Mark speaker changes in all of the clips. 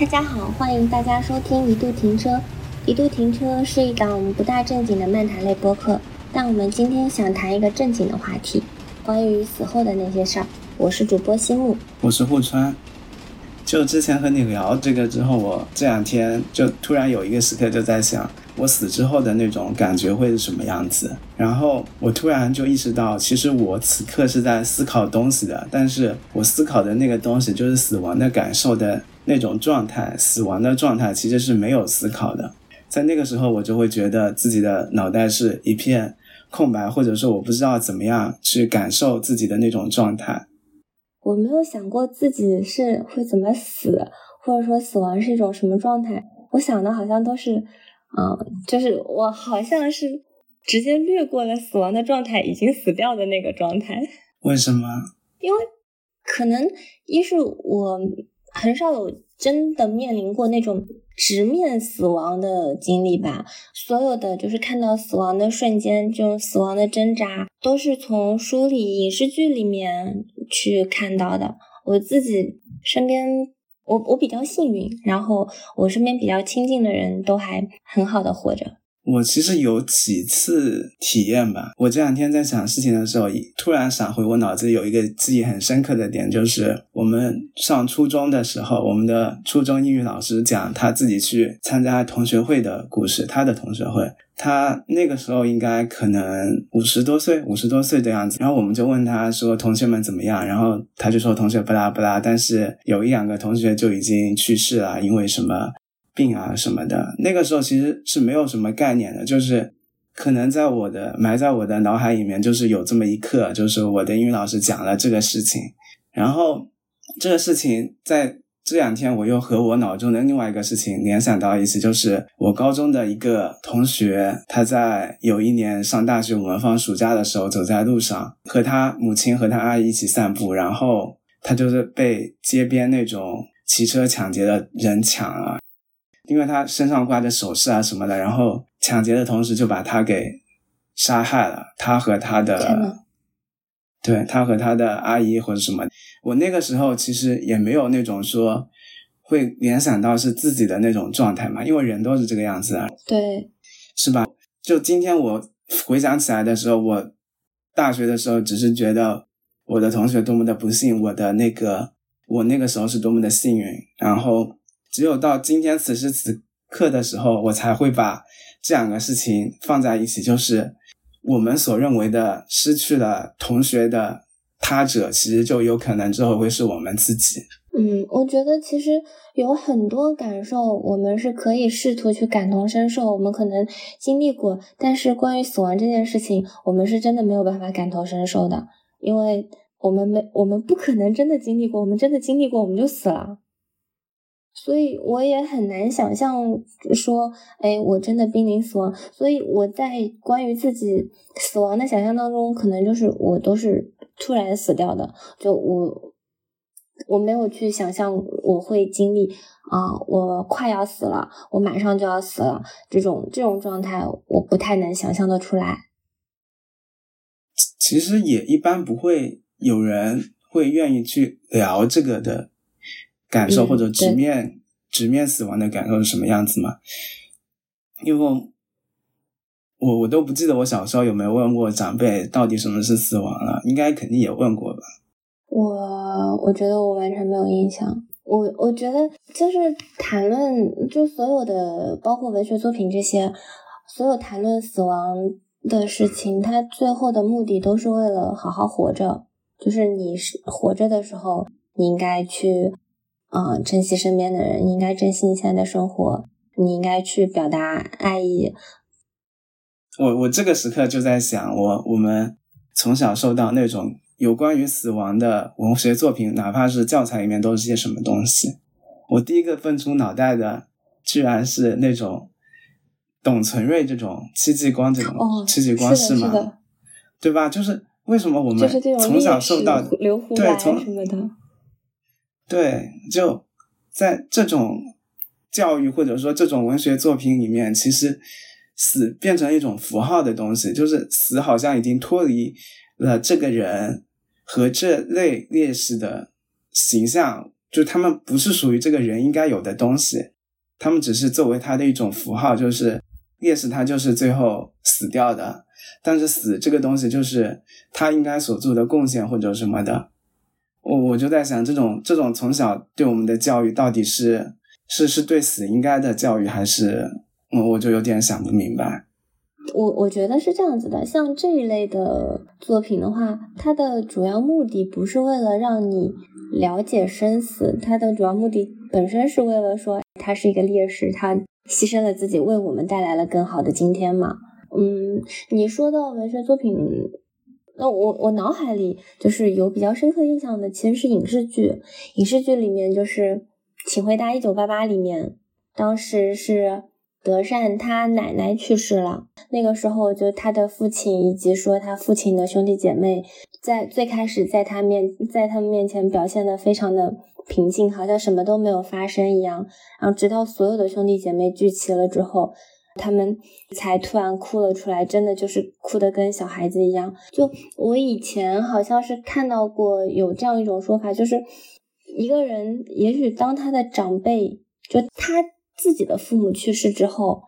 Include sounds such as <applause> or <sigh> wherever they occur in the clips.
Speaker 1: 大家好，欢迎大家收听一度停车。一度停车是一档我们不大正经的漫谈类播客，但我们今天想谈一个正经的话题，关于死后的那些事儿。我是主播西木，
Speaker 2: 我是户川。就之前和你聊这个之后，我这两天就突然有一个时刻就在想，我死之后的那种感觉会是什么样子。然后我突然就意识到，其实我此刻是在思考东西的，但是我思考的那个东西就是死亡的感受的那种状态。死亡的状态其实是没有思考的，在那个时候我就会觉得自己的脑袋是一片空白，或者说我不知道怎么样去感受自己的那种状态。
Speaker 1: 我没有想过自己是会怎么死，或者说死亡是一种什么状态。我想的好像都是，嗯，就是我好像是直接略过了死亡的状态，已经死掉的那个状态。
Speaker 2: 为什么？
Speaker 1: 因为可能一是我很少有真的面临过那种直面死亡的经历吧。所有的就是看到死亡的瞬间，这种死亡的挣扎，都是从书里、影视剧里面。去看到的，我自己身边，我我比较幸运，然后我身边比较亲近的人都还很好的活着。
Speaker 2: 我其实有几次体验吧，我这两天在想事情的时候，突然闪回我脑子里有一个记忆很深刻的点，就是我们上初中的时候，我们的初中英语老师讲他自己去参加同学会的故事，他的同学会。他那个时候应该可能五十多岁，五十多岁的样子。然后我们就问他说：“同学们怎么样？”然后他就说：“同学不拉不拉，但是有一两个同学就已经去世了，因为什么病啊什么的。”那个时候其实是没有什么概念的，就是可能在我的埋在我的脑海里面，就是有这么一刻，就是我的英语老师讲了这个事情，然后这个事情在。这两天我又和我脑中的另外一个事情联想到一起，就是我高中的一个同学，他在有一年上大学我们放暑假的时候，走在路上，和他母亲和他阿姨一起散步，然后他就是被街边那种骑车抢劫的人抢了，因为他身上挂着首饰啊什么的，然后抢劫的同时就把他给杀害了，他和他的。对他和他的阿姨或者什么，我那个时候其实也没有那种说会联想到是自己的那种状态嘛，因为人都是这个样子啊，
Speaker 1: 对，
Speaker 2: 是吧？就今天我回想起来的时候，我大学的时候只是觉得我的同学多么的不幸，我的那个我那个时候是多么的幸运，然后只有到今天此时此刻的时候，我才会把这两个事情放在一起，就是。我们所认为的失去了同学的他者，其实就有可能之后会是我们自己。
Speaker 1: 嗯，我觉得其实有很多感受，我们是可以试图去感同身受，我们可能经历过。但是关于死亡这件事情，我们是真的没有办法感同身受的，因为我们没，我们不可能真的经历过。我们真的经历过，我们就死了。所以我也很难想象说，哎，我真的濒临死亡。所以我在关于自己死亡的想象当中，可能就是我都是突然死掉的。就我我没有去想象我会经历啊，我快要死了，我马上就要死了这种这种状态，我不太能想象的出来。
Speaker 2: 其实也一般不会有人会愿意去聊这个的。感受或者直面直面死亡的感受是什么样子吗？因为我我都不记得我小时候有没有问过长辈到底什么是死亡了，应该肯定也问过吧。
Speaker 1: 我我觉得我完全没有印象。我我觉得就是谈论就所有的包括文学作品这些，所有谈论死亡的事情，它最后的目的都是为了好好活着。就是你是活着的时候，你应该去。啊，珍惜身边的人，你应该珍惜你现在的生活。你应该去表达爱意。
Speaker 2: 我我这个时刻就在想，我我们从小受到那种有关于死亡的文学作品，哪怕是教材里面都是些什么东西。我第一个蹦出脑袋的，居然是那种董存瑞这种戚继光这种戚继光是吗？对吧？就是为什么我们从小受到对从
Speaker 1: 什么的。
Speaker 2: 对，就在这种教育或者说这种文学作品里面，其实死变成一种符号的东西，就是死好像已经脱离了这个人和这类烈士的形象就他们不是属于这个人应该有的东西，他们只是作为他的一种符号，就是烈士他就是最后死掉的，但是死这个东西就是他应该所做的贡献或者什么的。我我就在想，这种这种从小对我们的教育到底是是是对死应该的教育，还是我我就有点想不明白。
Speaker 1: 我我觉得是这样子的，像这一类的作品的话，它的主要目的不是为了让你了解生死，它的主要目的本身是为了说他是一个烈士，他牺牲了自己，为我们带来了更好的今天嘛。嗯，你说到文学作品。那我我脑海里就是有比较深刻印象的，其实是影视剧。影视剧里面就是《请回答一九八八》里面，当时是德善他奶奶去世了，那个时候就他的父亲以及说他父亲的兄弟姐妹，在最开始在他面在他们面前表现的非常的平静，好像什么都没有发生一样。然后直到所有的兄弟姐妹聚齐了之后。他们才突然哭了出来，真的就是哭的跟小孩子一样。就我以前好像是看到过有这样一种说法，就是一个人也许当他的长辈，就他自己的父母去世之后，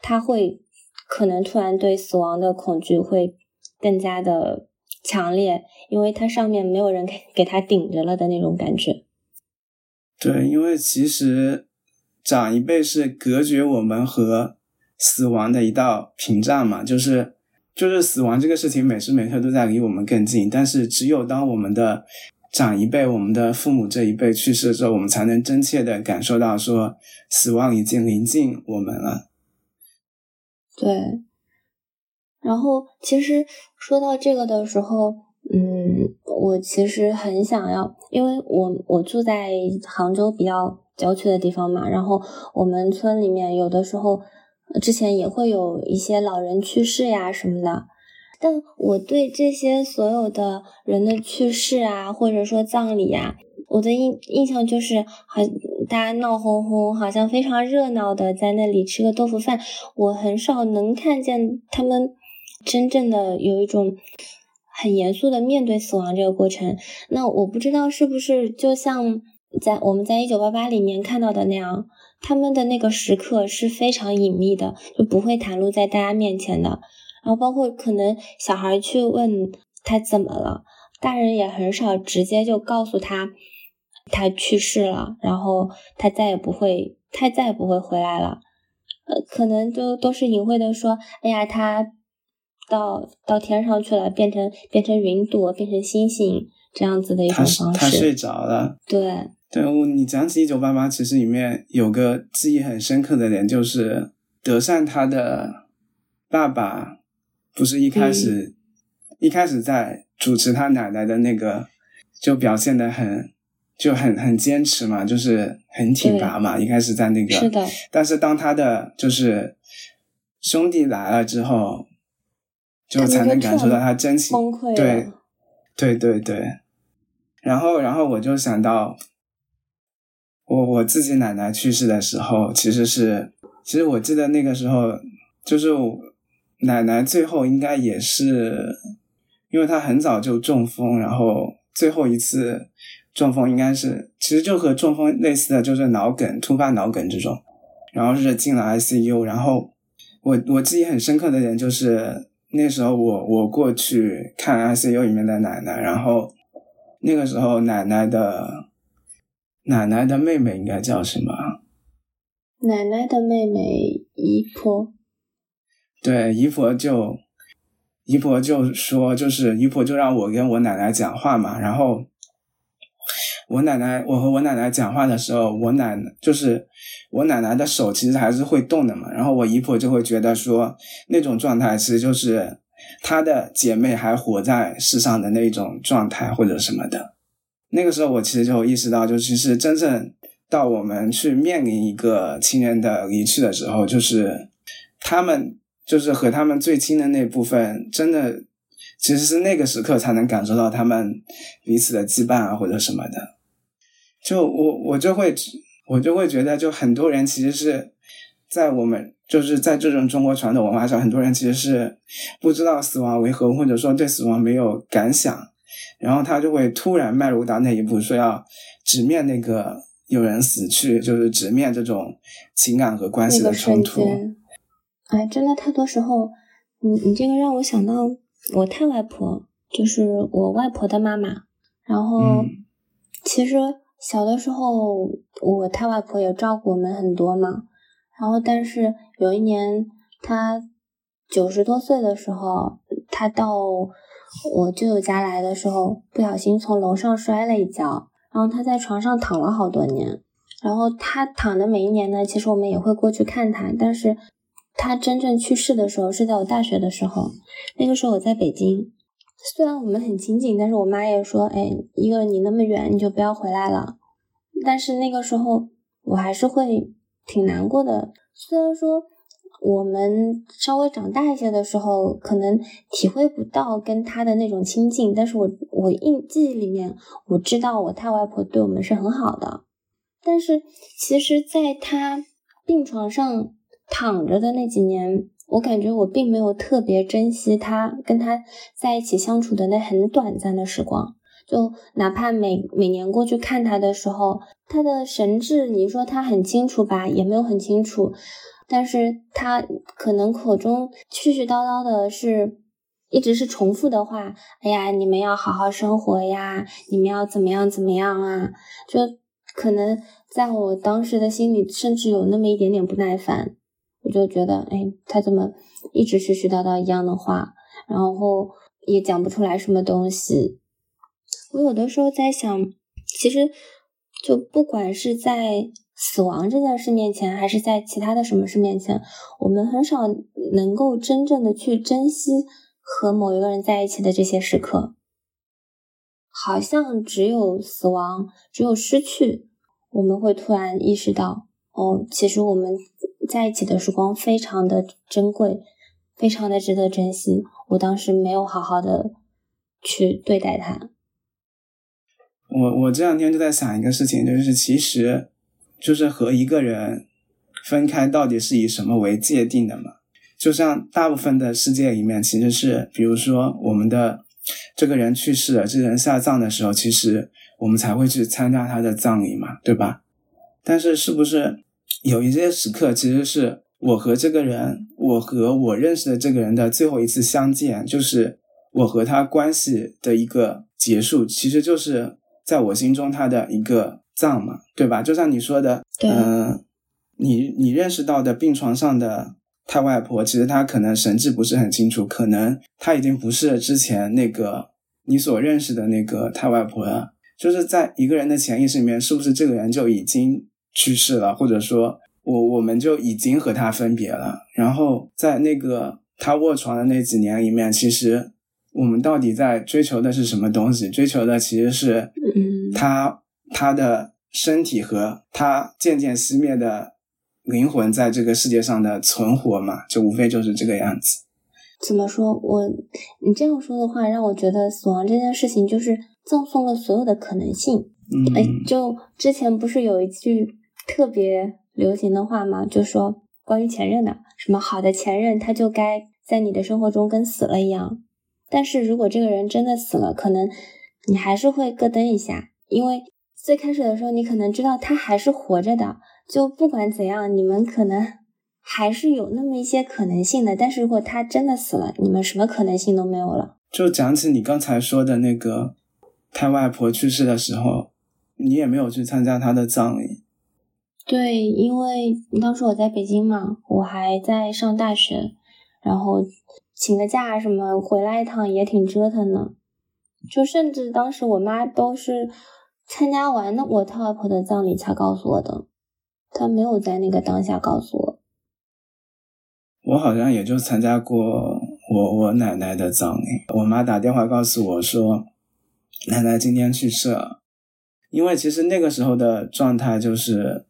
Speaker 1: 他会可能突然对死亡的恐惧会更加的强烈，因为他上面没有人给给他顶着了的那种感觉。
Speaker 2: 对，因为其实长一辈是隔绝我们和。死亡的一道屏障嘛，就是就是死亡这个事情，每时每刻都在离我们更近。但是，只有当我们的长一辈、我们的父母这一辈去世之后，我们才能真切的感受到说，死亡已经临近我们了。
Speaker 1: 对。然后，其实说到这个的时候，嗯，我其实很想要，因为我我住在杭州比较郊区的地方嘛，然后我们村里面有的时候。之前也会有一些老人去世呀什么的，但我对这些所有的人的去世啊，或者说葬礼呀，我的印印象就是好大家闹哄哄，好像非常热闹的在那里吃个豆腐饭，我很少能看见他们真正的有一种很严肃的面对死亡这个过程。那我不知道是不是就像在我们在一九八八里面看到的那样。他们的那个时刻是非常隐秘的，就不会袒露在大家面前的。然后包括可能小孩去问他怎么了，大人也很少直接就告诉他他去世了，然后他再也不会，他再也不会回来了。呃，可能就都是隐晦的说，哎呀，他到到天上去了，变成变成云朵，变成星星这样子的一种方式。
Speaker 2: 他睡着了。
Speaker 1: 对。
Speaker 2: 对，我你讲起一九八八，其实里面有个记忆很深刻的点，就是德善他的爸爸不是一开始一开始在主持他奶奶的那个，就表现的很就很很坚持嘛，就是很挺拔嘛。一开始在那个，
Speaker 1: 是的。
Speaker 2: 但是当他的就是兄弟来了之后，就才能感受到他真情。对，对对对。然后，然后我就想到。我我自己奶奶去世的时候，其实是，其实我记得那个时候，就是奶奶最后应该也是，因为她很早就中风，然后最后一次中风应该是，其实就和中风类似的就是脑梗，突发脑梗这种，然后是进了 ICU，然后我我记忆很深刻的点就是那时候我我过去看 ICU 里面的奶奶，然后那个时候奶奶的。奶奶的妹妹应该叫什么？
Speaker 1: 奶奶的妹妹姨婆。
Speaker 2: 对，姨婆就姨婆就说，就是姨婆就让我跟我奶奶讲话嘛。然后我奶奶，我和我奶奶讲话的时候，我奶奶就是我奶奶的手其实还是会动的嘛。然后我姨婆就会觉得说，那种状态其实就是她的姐妹还活在世上的那种状态或者什么的。那个时候，我其实就意识到，就其实真正到我们去面临一个亲人的离去的时候，就是他们就是和他们最亲的那部分，真的其实是那个时刻才能感受到他们彼此的羁绊啊，或者什么的。就我我就会我就会觉得，就很多人其实是在我们就是在这种中国传统文化上，很多人其实是不知道死亡为何，或者说对死亡没有感想。然后他就会突然迈入到那一步，说要直面那个有人死去，就是直面这种情感和关系的冲突。
Speaker 1: 哎，真的太多时候，你你这个让我想到我太外婆，就是我外婆的妈妈。然后，其实小的时候，我太外婆也照顾我们很多嘛。然后，但是有一年，她九十多岁的时候，她到我舅舅家来的时候，不小心从楼上摔了一跤，然后他在床上躺了好多年。然后他躺的每一年呢，其实我们也会过去看他。但是他真正去世的时候是在我大学的时候，那个时候我在北京。虽然我们很亲近，但是我妈也说：“哎，一个你那么远，你就不要回来了。”但是那个时候我还是会挺难过的。虽然说我们稍微长大一些的时候，可能体会不到跟他的那种亲近，但是我我印记忆里面，我知道我太外婆对我们是很好的。但是其实，在他病床上躺着的那几年。我感觉我并没有特别珍惜他跟他在一起相处的那很短暂的时光，就哪怕每每年过去看他的时候，他的神志，你说他很清楚吧，也没有很清楚，但是他可能口中絮絮叨叨的是，一直是重复的话，哎呀，你们要好好生活呀，你们要怎么样怎么样啊，就可能在我当时的心里，甚至有那么一点点不耐烦。我就觉得，哎，他怎么一直絮絮叨叨一样的话，然后也讲不出来什么东西。我有的时候在想，其实就不管是在死亡这件事面前，还是在其他的什么事面前，我们很少能够真正的去珍惜和某一个人在一起的这些时刻。好像只有死亡，只有失去，我们会突然意识到，哦，其实我们。在一起的时光非常的珍贵，非常的值得珍惜。我当时没有好好的去对待他。
Speaker 2: 我我这两天就在想一个事情，就是其实就是和一个人分开到底是以什么为界定的嘛？就像大部分的世界里面，其实是比如说我们的这个人去世了，这个人下葬的时候，其实我们才会去参加他的葬礼嘛，对吧？但是是不是？有一些时刻，其实是我和这个人，我和我认识的这个人的最后一次相见，就是我和他关系的一个结束，其实就是在我心中他的一个葬嘛，对吧？就像你说的，嗯，你你认识到的病床上的太外婆，其实她可能神志不是很清楚，可能她已经不是之前那个你所认识的那个太外婆了。就是在一个人的潜意识里面，是不是这个人就已经？去世了，或者说，我我们就已经和他分别了。然后在那个他卧床的那几年里面，其实我们到底在追求的是什么东西？追求的其实是，他他的身体和他渐渐熄灭的灵魂在这个世界上的存活嘛？就无非就是这个样子。
Speaker 1: 怎么说？我你这样说的话，让我觉得死亡这件事情就是赠送了所有的可能性。嗯哎，就之前不是有一句。特别流行的话嘛，就说关于前任的，什么好的前任他就该在你的生活中跟死了一样。但是如果这个人真的死了，可能你还是会咯噔一下，因为最开始的时候你可能知道他还是活着的，就不管怎样，你们可能还是有那么一些可能性的。但是如果他真的死了，你们什么可能性都没有了。
Speaker 2: 就讲起你刚才说的那个，他外婆去世的时候，你也没有去参加他的葬礼。
Speaker 1: 对，因为当时我在北京嘛，我还在上大学，然后请个假什么回来一趟也挺折腾的，就甚至当时我妈都是参加完的我太外婆的葬礼才告诉我的，她没有在那个当下告诉我。
Speaker 2: 我好像也就参加过我我奶奶的葬礼，我妈打电话告诉我说，奶奶今天去世了，因为其实那个时候的状态就是。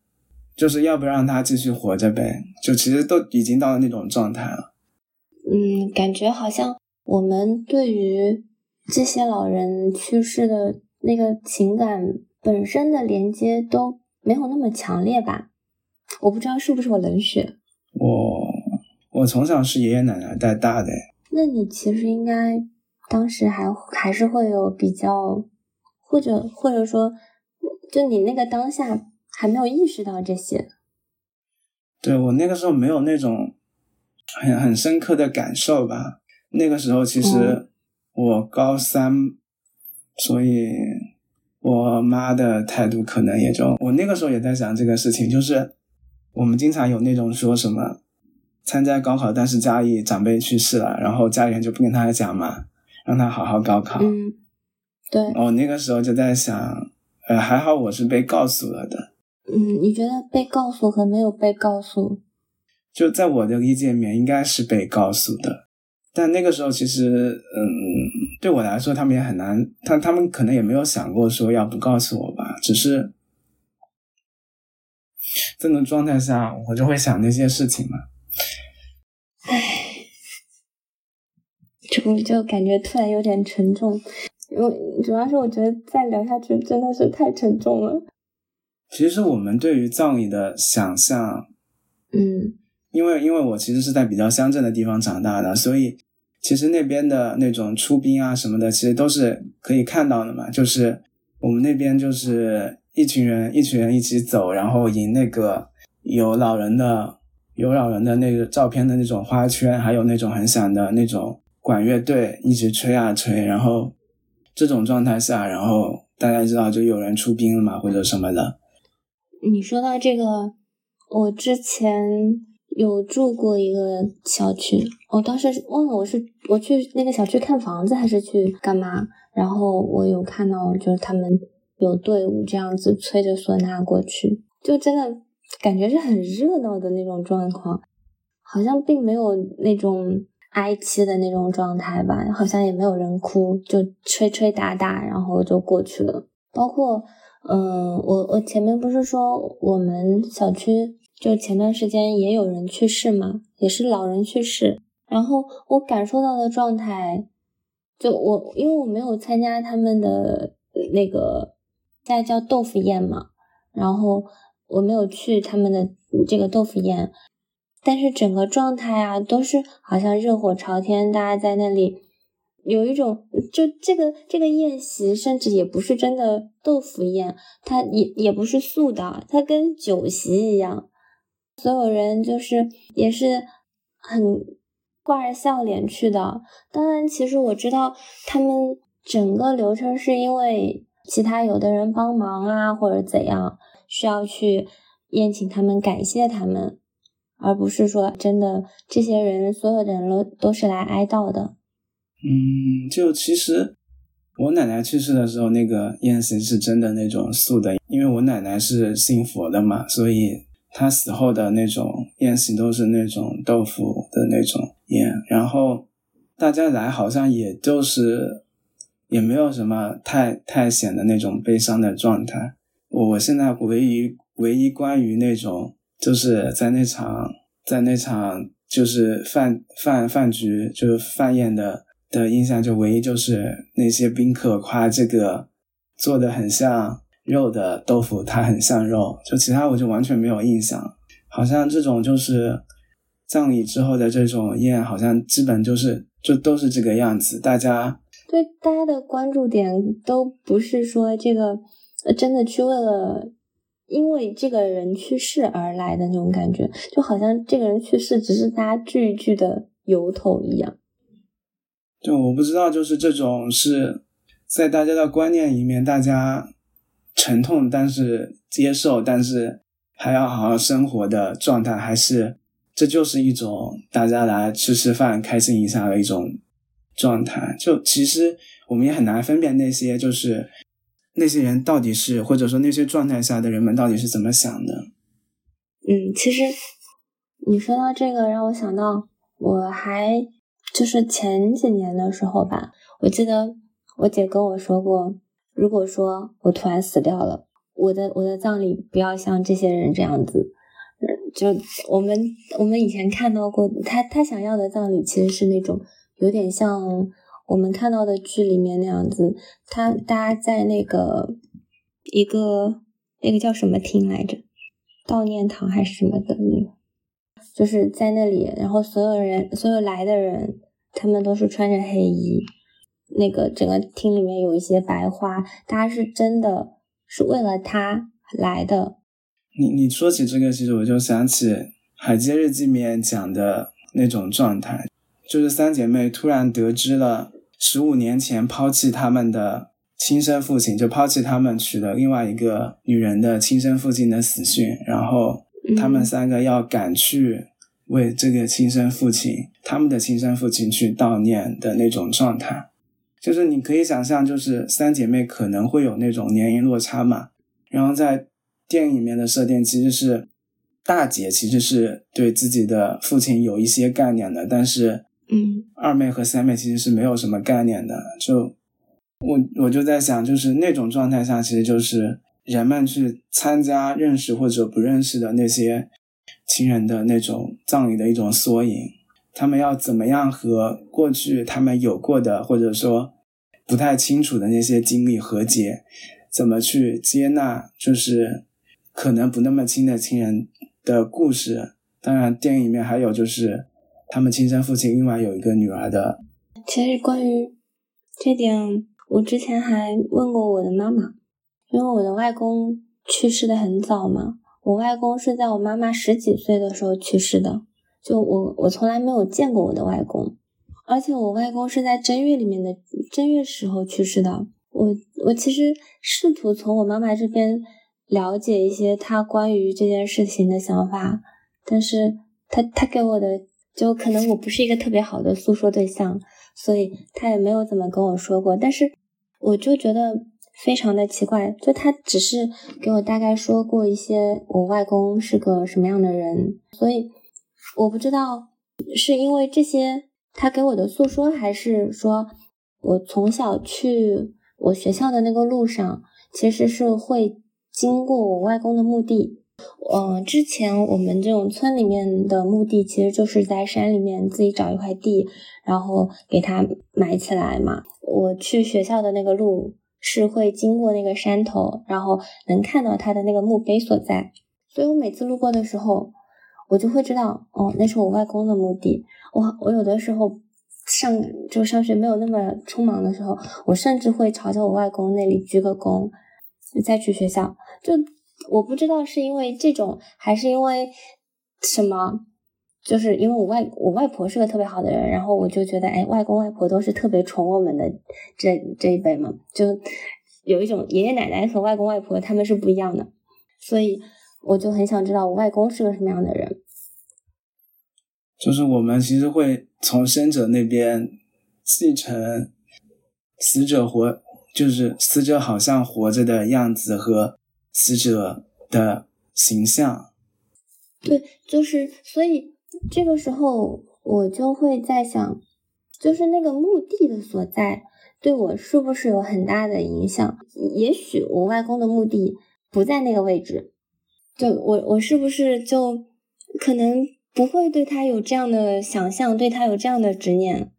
Speaker 2: 就是要不让她继续活着呗，就其实都已经到了那种状态了。
Speaker 1: 嗯，感觉好像我们对于这些老人去世的那个情感本身的连接都没有那么强烈吧？我不知道是不是我冷血。
Speaker 2: 我我从小是爷爷奶奶带大的。
Speaker 1: 那你其实应该当时还还是会有比较，或者或者说。就你那个当下还没有意识到这些。
Speaker 2: 对我那个时候没有那种很很深刻的感受吧。那个时候其实我高三，所以我妈的态度可能也就我那个时候也在想这个事情，就是我们经常有那种说什么参加高考，但是家里长辈去世了，然后家里人就不跟他讲嘛，让他好好高考。
Speaker 1: 嗯，对。
Speaker 2: 我那个时候就在想，呃，还好我是被告诉了的。
Speaker 1: 嗯，你觉得被告诉和没有被告诉，
Speaker 2: 就在我的理解里面，应该是被告诉的。但那个时候，其实，嗯，对我来说，他们也很难，他他们可能也没有想过说要不告诉我吧。只是这种状态下，我就会想那些事情嘛。
Speaker 1: 唉，就就感觉突然有点沉重，因为主要是我觉得再聊下去真的是太沉重了。
Speaker 2: 其实我们对于葬礼的想象，
Speaker 1: 嗯，
Speaker 2: 因为因为我其实是在比较乡镇的地方长大的，所以其实那边的那种出殡啊什么的，其实都是可以看到的嘛。就是我们那边就是一群人一群人一起走，然后迎那个有老人的有老人的那个照片的那种花圈，还有那种很响的那种管乐队一直吹啊吹，然后这种状态下，然后大家知道就有人出殡了嘛，或者什么的。
Speaker 1: 你说到这个，我之前有住过一个小区，我当时忘了我是我去那个小区看房子还是去干嘛，然后我有看到就是他们有队伍这样子吹着唢呐过去，就真的感觉是很热闹的那种状况，好像并没有那种哀戚的那种状态吧，好像也没有人哭，就吹吹打打，然后就过去了，包括。嗯，我我前面不是说我们小区就前段时间也有人去世嘛，也是老人去世，然后我感受到的状态，就我因为我没有参加他们的那个现在叫豆腐宴嘛，然后我没有去他们的这个豆腐宴，但是整个状态啊都是好像热火朝天，大家在那里。有一种，就这个这个宴席，甚至也不是真的豆腐宴，它也也不是素的，它跟酒席一样，所有人就是也是很挂着笑脸去的。当然，其实我知道他们整个流程是因为其他有的人帮忙啊，或者怎样，需要去宴请他们，感谢他们，而不是说真的这些人所有的人都都是来哀悼的。
Speaker 2: 嗯，就其实我奶奶去世的时候，那个宴席是真的那种素的，因为我奶奶是信佛的嘛，所以他死后的那种宴席都是那种豆腐的那种宴，然后大家来好像也就是也没有什么太太显的那种悲伤的状态。我我现在唯一唯一关于那种就是在那场在那场就是饭饭饭局就是饭宴的。的印象就唯一就是那些宾客夸这个做的很像肉的豆腐，它很像肉，就其他我就完全没有印象。好像这种就是葬礼之后的这种宴，好像基本就是就都是这个样子。大家
Speaker 1: 对大家的关注点都不是说这个真的去为了因为这个人去世而来的那种感觉，就好像这个人去世只是大家聚一聚的由头一样。
Speaker 2: 就我不知道，就是这种是在大家的观念里面，大家沉痛但是接受，但是还要好好生活的状态，还是这就是一种大家来吃吃饭、开心一下的一种状态。就其实我们也很难分辨那些就是那些人到底是，或者说那些状态下的人们到底是怎么想的。
Speaker 1: 嗯，其实你说到这个，让我想到我还。就是前几年的时候吧，我记得我姐跟我说过，如果说我突然死掉了，我的我的葬礼不要像这些人这样子，就我们我们以前看到过，他他想要的葬礼其实是那种有点像我们看到的剧里面那样子，他大家在那个一个那个叫什么厅来着，悼念堂还是什么的那个。就是在那里，然后所有人，所有来的人，他们都是穿着黑衣。那个整个厅里面有一些白花，大家是真的是为了他来的。
Speaker 2: 你你说起这个，其实我就想起《海街日记》里面讲的那种状态，就是三姐妹突然得知了十五年前抛弃他们的亲生父亲，就抛弃他们娶了另外一个女人的亲生父亲的死讯，然后他们三个要赶去为这个亲生父亲，他们的亲生父亲去悼念的那种状态，就是你可以想象，就是三姐妹可能会有那种年龄落差嘛，然后在。电影里面的设定其实是大姐其实是对自己的父亲有一些概念的，但是，
Speaker 1: 嗯，
Speaker 2: 二妹和三妹其实是没有什么概念的。就我我就在想，就是那种状态下，其实就是人们去参加认识或者不认识的那些亲人的那种葬礼的一种缩影。他们要怎么样和过去他们有过的或者说不太清楚的那些经历和解？怎么去接纳？就是。可能不那么亲的亲人的故事，当然电影里面还有就是他们亲生父亲另外有一个女儿的。
Speaker 1: 其实关于这点，我之前还问过我的妈妈，因为我的外公去世的很早嘛，我外公是在我妈妈十几岁的时候去世的，就我我从来没有见过我的外公，而且我外公是在正月里面的正月时候去世的。我我其实试图从我妈妈这边。了解一些他关于这件事情的想法，但是他他给我的就可能我不是一个特别好的诉说对象，所以他也没有怎么跟我说过。但是我就觉得非常的奇怪，就他只是给我大概说过一些我外公是个什么样的人，所以我不知道是因为这些他给我的诉说，还是说我从小去我学校的那个路上其实是会。经过我外公的墓地，嗯，之前我们这种村里面的墓地，其实就是在山里面自己找一块地，然后给它埋起来嘛。我去学校的那个路是会经过那个山头，然后能看到他的那个墓碑所在，所以我每次路过的时候，我就会知道，哦，那是我外公的墓地。我我有的时候上就上学没有那么匆忙的时候，我甚至会朝着我外公那里鞠个躬。再去学校，就我不知道是因为这种，还是因为什么，就是因为我外我外婆是个特别好的人，然后我就觉得，哎，外公外婆都是特别宠我们的这这一辈嘛，就有一种爷爷奶奶和外公外婆他们是不一样的，所以我就很想知道我外公是个什么样的人。
Speaker 2: 就是我们其实会从生者那边继承死者活。就是死者好像活着的样子和死者的形象，
Speaker 1: 对，就是所以这个时候我就会在想，就是那个墓地的所在对我是不是有很大的影响？也许我外公的墓地不在那个位置，就我我是不是就可能不会对他有这样的想象，对他有这样的执念？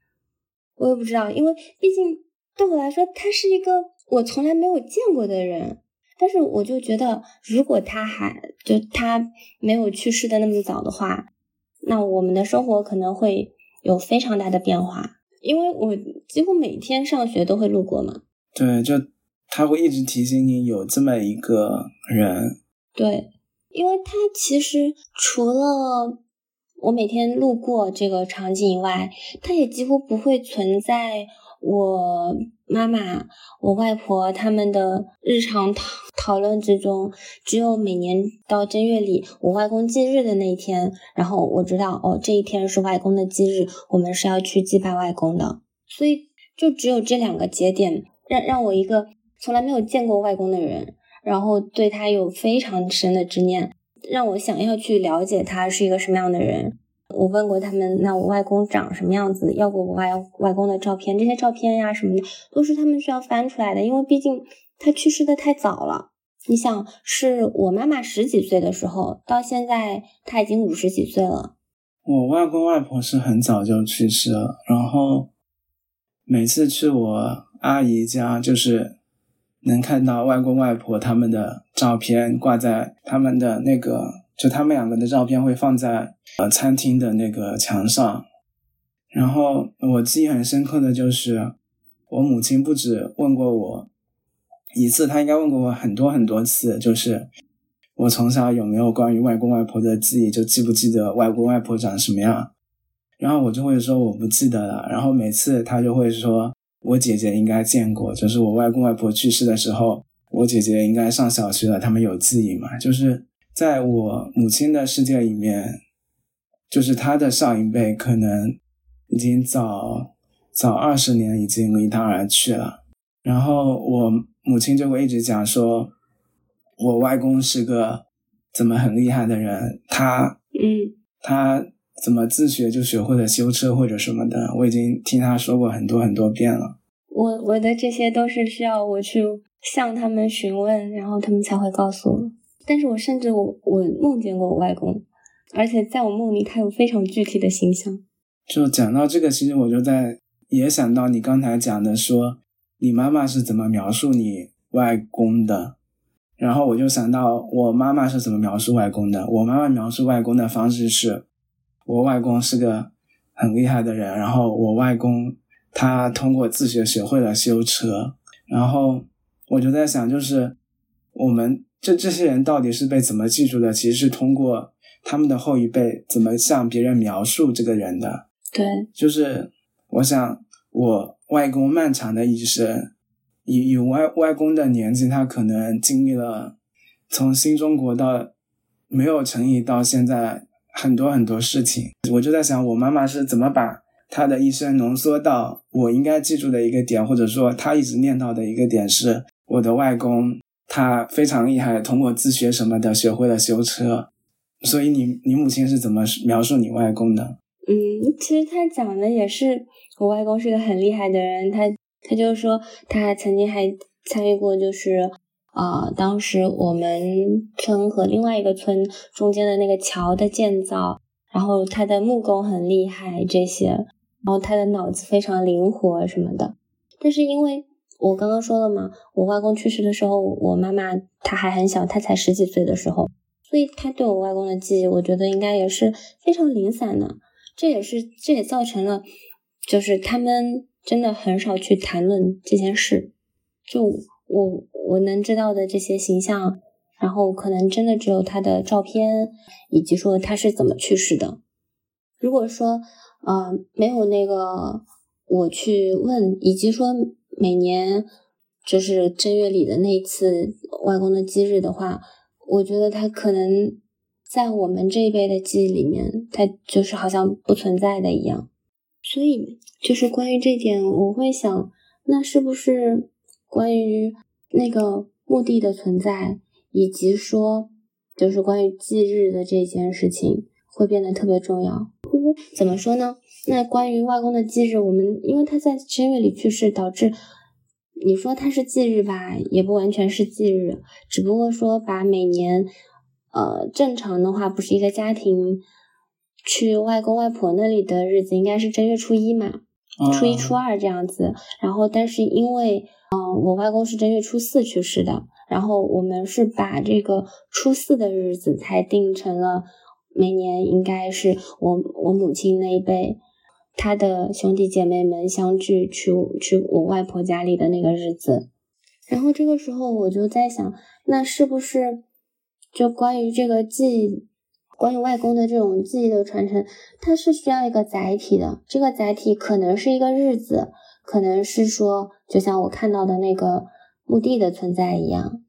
Speaker 1: 我也不知道，因为毕竟。对我来说，他是一个我从来没有见过的人，但是我就觉得，如果他还就他没有去世的那么早的话，那我们的生活可能会有非常大的变化，因为我几乎每天上学都会路过嘛。
Speaker 2: 对，就他会一直提醒你有这么一个人。
Speaker 1: 对，因为他其实除了我每天路过这个场景以外，它也几乎不会存在。我妈妈、我外婆他们的日常讨讨论之中，只有每年到正月里我外公忌日的那一天，然后我知道哦，这一天是外公的忌日，我们是要去祭拜外公的。所以就只有这两个节点，让让我一个从来没有见过外公的人，然后对他有非常深的执念，让我想要去了解他是一个什么样的人。我问过他们，那我外公长什么样子？要过我外外公的照片，这些照片呀什么的，都是他们需要翻出来的，因为毕竟他去世的太早了。你想，是我妈妈十几岁的时候，到现在他已经五十几岁了。
Speaker 2: 我外公外婆是很早就去世了，然后每次去我阿姨家，就是能看到外公外婆他们的照片挂在他们的那个。就他们两个的照片会放在呃餐厅的那个墙上，然后我记忆很深刻的就是，我母亲不止问过我一次，她应该问过我很多很多次，就是我从小有没有关于外公外婆的记忆，就记不记得外公外婆长什么样。然后我就会说我不记得了。然后每次他就会说，我姐姐应该见过，就是我外公外婆去世的时候，我姐姐应该上小学了，他们有记忆嘛？就是在我母亲的世界里面，就是她的上一辈可能已经早早二十年已经离她而去了。然后我母亲就会一直讲说，我外公是个怎么很厉害的人，他
Speaker 1: 嗯，
Speaker 2: 他怎么自学就学会了修车或者什么的，我已经听他说过很多很多遍了。
Speaker 1: 我我的这些都是需要我去向他们询问，然后他们才会告诉我。但是我甚至我我梦见过我外公，而且在我梦里他有非常具体的形象。
Speaker 2: 就讲到这个，其实我就在也想到你刚才讲的说。你妈妈是怎么描述你外公的？然后我就想到我妈妈是怎么描述外公的。我妈妈描述外公的方式是，我外公是个很厉害的人，然后我外公他通过自学学会了修车。然后我就在想，就是我们这这些人到底是被怎么记住的？其实是通过他们的后一辈怎么向别人描述这个人的。
Speaker 1: 对，
Speaker 2: 就是我想我。外公漫长的一生，以以外外公的年纪，他可能经历了从新中国到没有成立到现在很多很多事情。我就在想，我妈妈是怎么把她的一生浓缩到我应该记住的一个点，或者说她一直念叨的一个点是，我的外公他非常厉害，通过自学什么的学会了修车。所以你你母亲是怎么描述你外公的？
Speaker 1: 嗯，其实他讲的也是。我外公是个很厉害的人，他他就说他曾经还参与过，就是啊，当时我们村和另外一个村中间的那个桥的建造，然后他的木工很厉害这些，然后他的脑子非常灵活什么的。但是因为我刚刚说了嘛，我外公去世的时候，我妈妈她还很小，她才十几岁的时候，所以她对我外公的记忆，我觉得应该也是非常零散的。这也是这也造成了。就是他们真的很少去谈论这件事，就我我能知道的这些形象，然后可能真的只有他的照片，以及说他是怎么去世的。如果说呃没有那个我去问，以及说每年就是正月里的那一次外公的忌日的话，我觉得他可能在我们这一辈的记忆里面，他就是好像不存在的一样。所以，就是关于这点，我会想，那是不是关于那个墓地的存在，以及说，就是关于忌日的这件事情，会变得特别重要？怎么说呢？那关于外公的忌日，我们因为他在正月里去世，导致你说他是忌日吧，也不完全是忌日，只不过说把每年，呃，正常的话，不是一个家庭。去外公外婆那里的日子应该是正月初一嘛，初一初二这样子。然后，但是因为，嗯，我外公是正月初四去世的，然后我们是把这个初四的日子才定成了每年应该是我我母亲那一辈，他的兄弟姐妹们相聚去去我外婆家里的那个日子。然后这个时候我就在想，那是不是就关于这个记。关于外公的这种记忆的传承，它是需要一个载体的。这个载体可能是一个日子，可能是说，就像我看到的那个墓地的存在一样。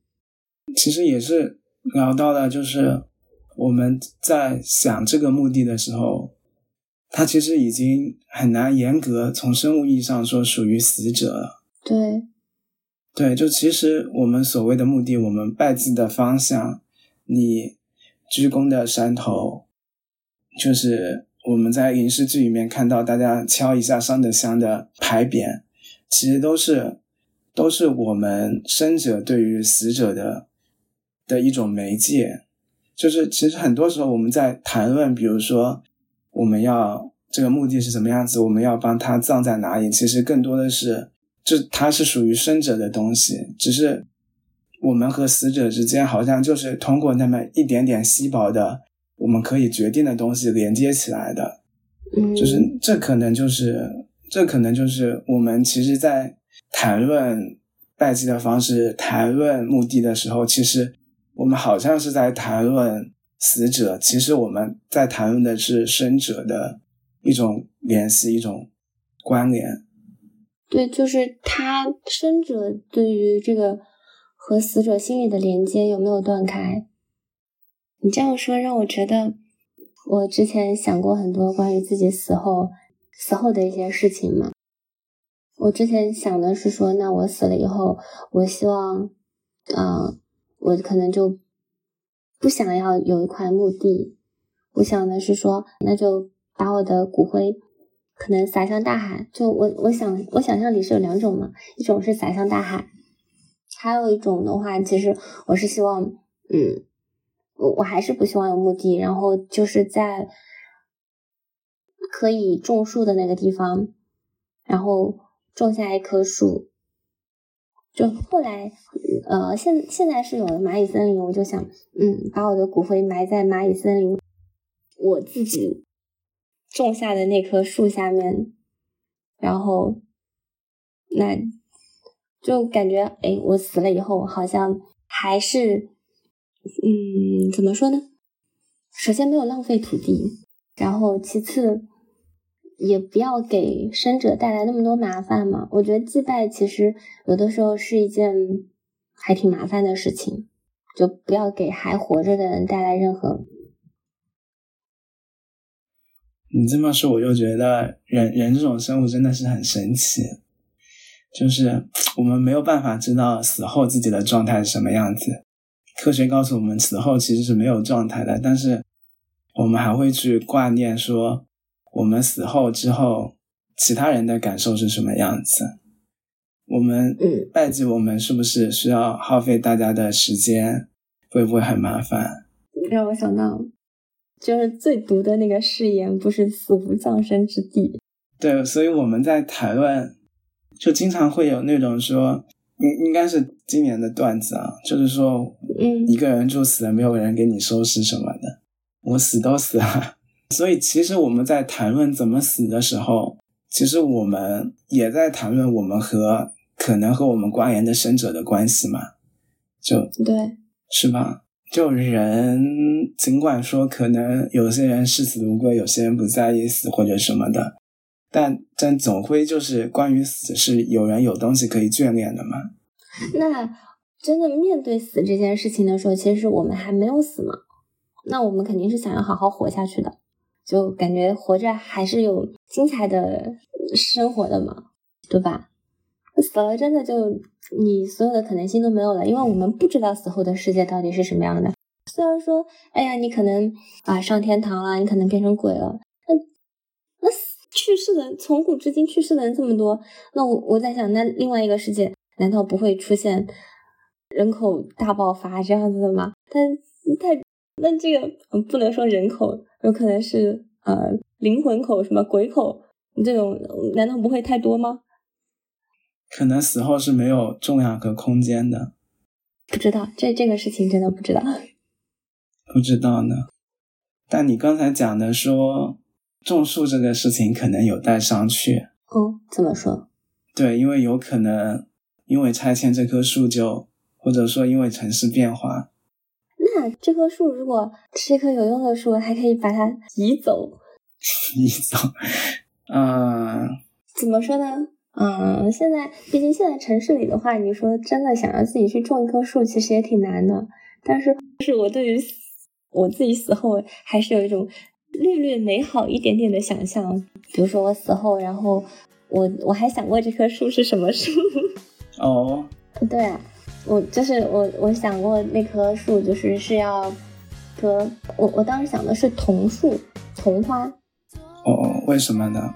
Speaker 2: 其实也是聊到了，就是我们在想这个墓地的时候，它其实已经很难严格从生物意义上说属于死者了。
Speaker 1: 对，
Speaker 2: 对，就其实我们所谓的墓地，我们拜祭的方向，你。鞠躬的山头，就是我们在影视剧里面看到大家敲一下上的香的牌匾，其实都是都是我们生者对于死者的的一种媒介。就是其实很多时候我们在谈论，比如说我们要这个墓地是什么样子，我们要帮他葬在哪里，其实更多的是，这它是属于生者的东西，只是。我们和死者之间好像就是通过那么一点点稀薄的我们可以决定的东西连接起来的，
Speaker 1: 嗯，
Speaker 2: 就是这可能就是这可能就是我们其实，在谈论拜祭的方式谈论墓地的时候，其实我们好像是在谈论死者，其实我们在谈论的是生者的一种联系，一种关联。
Speaker 1: 对，就是他生者对于这个和死者心理的连接有没有断开？你这样说让我觉得，我之前想过很多关于自己死后死后的一些事情嘛。我之前想的是说，那我死了以后，我希望，嗯，我可能就不想要有一块墓地。我想的是说，那就把我的骨灰可能撒向大海。就我我想我想象里是有两种嘛，一种是撒向大海，还有一种的话，其实我是希望，嗯，我我还是不希望有墓地，然后就是在可以种树的那个地方，然后。种下一棵树，就后来，呃，现现在是有了蚂蚁森林，我就想，嗯，把我的骨灰埋在蚂蚁森林，我自己种下的那棵树下面，然后，那就感觉，哎，我死了以后，好像还是，嗯，怎么说呢？首先没有浪费土地，然后其次。也不要给生者带来那么多麻烦嘛。我觉得祭拜其实有的时候是一件还挺麻烦的事情，就不要给还活着的人带来任何。
Speaker 2: 你这么说，我就觉得人人这种生物真的是很神奇，就是我们没有办法知道死后自己的状态是什么样子。科学告诉我们，死后其实是没有状态的，但是我们还会去挂念说。我们死后之后，其他人的感受是什么样子？我们嗯拜祭，我们是不是需要耗费大家的时间？会不会很麻烦？
Speaker 1: 让我想到，就是最毒的那个誓言，不是“死无葬身之地”。
Speaker 2: 对，所以我们在谈论，就经常会有那种说，应应该是今年的段子啊，就是说，
Speaker 1: 嗯，
Speaker 2: 一个人住死了，没有人给你收拾什么的，我死都死了。所以，其实我们在谈论怎么死的时候，其实我们也在谈论我们和可能和我们关联的生者的关系嘛，就
Speaker 1: 对，
Speaker 2: 是吧？就人尽管说可能有些人视死如归，有些人不在意死或者什么的，但但总归就是关于死是有人有东西可以眷恋的嘛。
Speaker 1: 那真的面对死这件事情的时候，其实我们还没有死嘛，那我们肯定是想要好好活下去的。就感觉活着还是有精彩的生活的嘛，对吧？死了真的就你所有的可能性都没有了，因为我们不知道死后的世界到底是什么样的。虽然说，哎呀，你可能啊上天堂了，你可能变成鬼了，那那去世的从古至今去世的人这么多，那我我在想，那另外一个世界难道不会出现人口大爆发这样子的吗？但太那这个不能说人口。有可能是呃灵魂口什么鬼口这种，难道不会太多吗？
Speaker 2: 可能死后是没有重量和空间的。
Speaker 1: 不知道这这个事情真的不知道。<laughs>
Speaker 2: 不知道呢。但你刚才讲的说种树这个事情可能有待商榷。
Speaker 1: 哦，怎么说？
Speaker 2: 对，因为有可能因为拆迁这棵树就，或者说因为城市变化。
Speaker 1: 那这棵树如果是一棵有用的树，还可以把它移走。<laughs>
Speaker 2: 移走，嗯，
Speaker 1: 怎么说呢？嗯，现在毕竟现在城市里的话，你说真的想要自己去种一棵树，其实也挺难的。但是，是我对于我自己死后还是有一种略略美好一点点的想象。比如说我死后，然后我我还想过这棵树是什么树。<laughs>
Speaker 2: 哦，
Speaker 1: 对。我就是我，我想过那棵树，就是是要和我，我当时想的是桐树，桐花。
Speaker 2: 哦，为什么呢？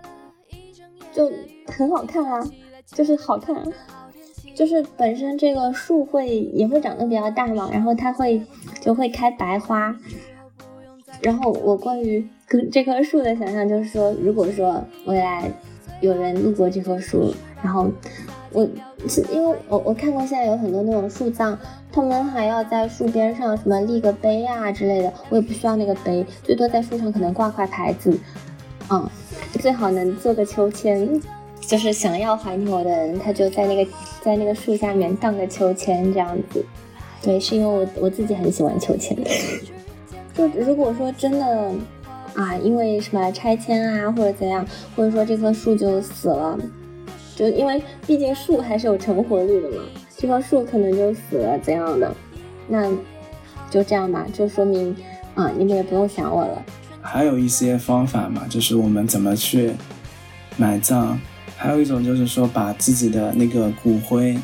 Speaker 1: 就很好看啊，就是好看，就是本身这个树会也会长得比较大嘛，然后它会就会开白花。然后我关于跟这棵树的想象就是说，如果说未来有人路过这棵树，然后。我是因为我我看过现在有很多那种树葬，他们还要在树边上什么立个碑啊之类的，我也不需要那个碑，最多在树上可能挂块牌子，嗯，最好能做个秋千，就是想要怀念我的人，他就在那个在那个树下面荡个秋千这样子。对，是因为我我自己很喜欢秋千。就如果说真的啊，因为什么拆迁啊或者怎样，或者说这棵树就死了，就因为毕竟树还是有成活率的嘛，这棵树可能就死了怎样的，那就这样吧，就说明啊，你们也不用想我了。
Speaker 2: 还有一些方法嘛，就是我们怎么去埋葬，还有一种就是说把自己的那个骨灰。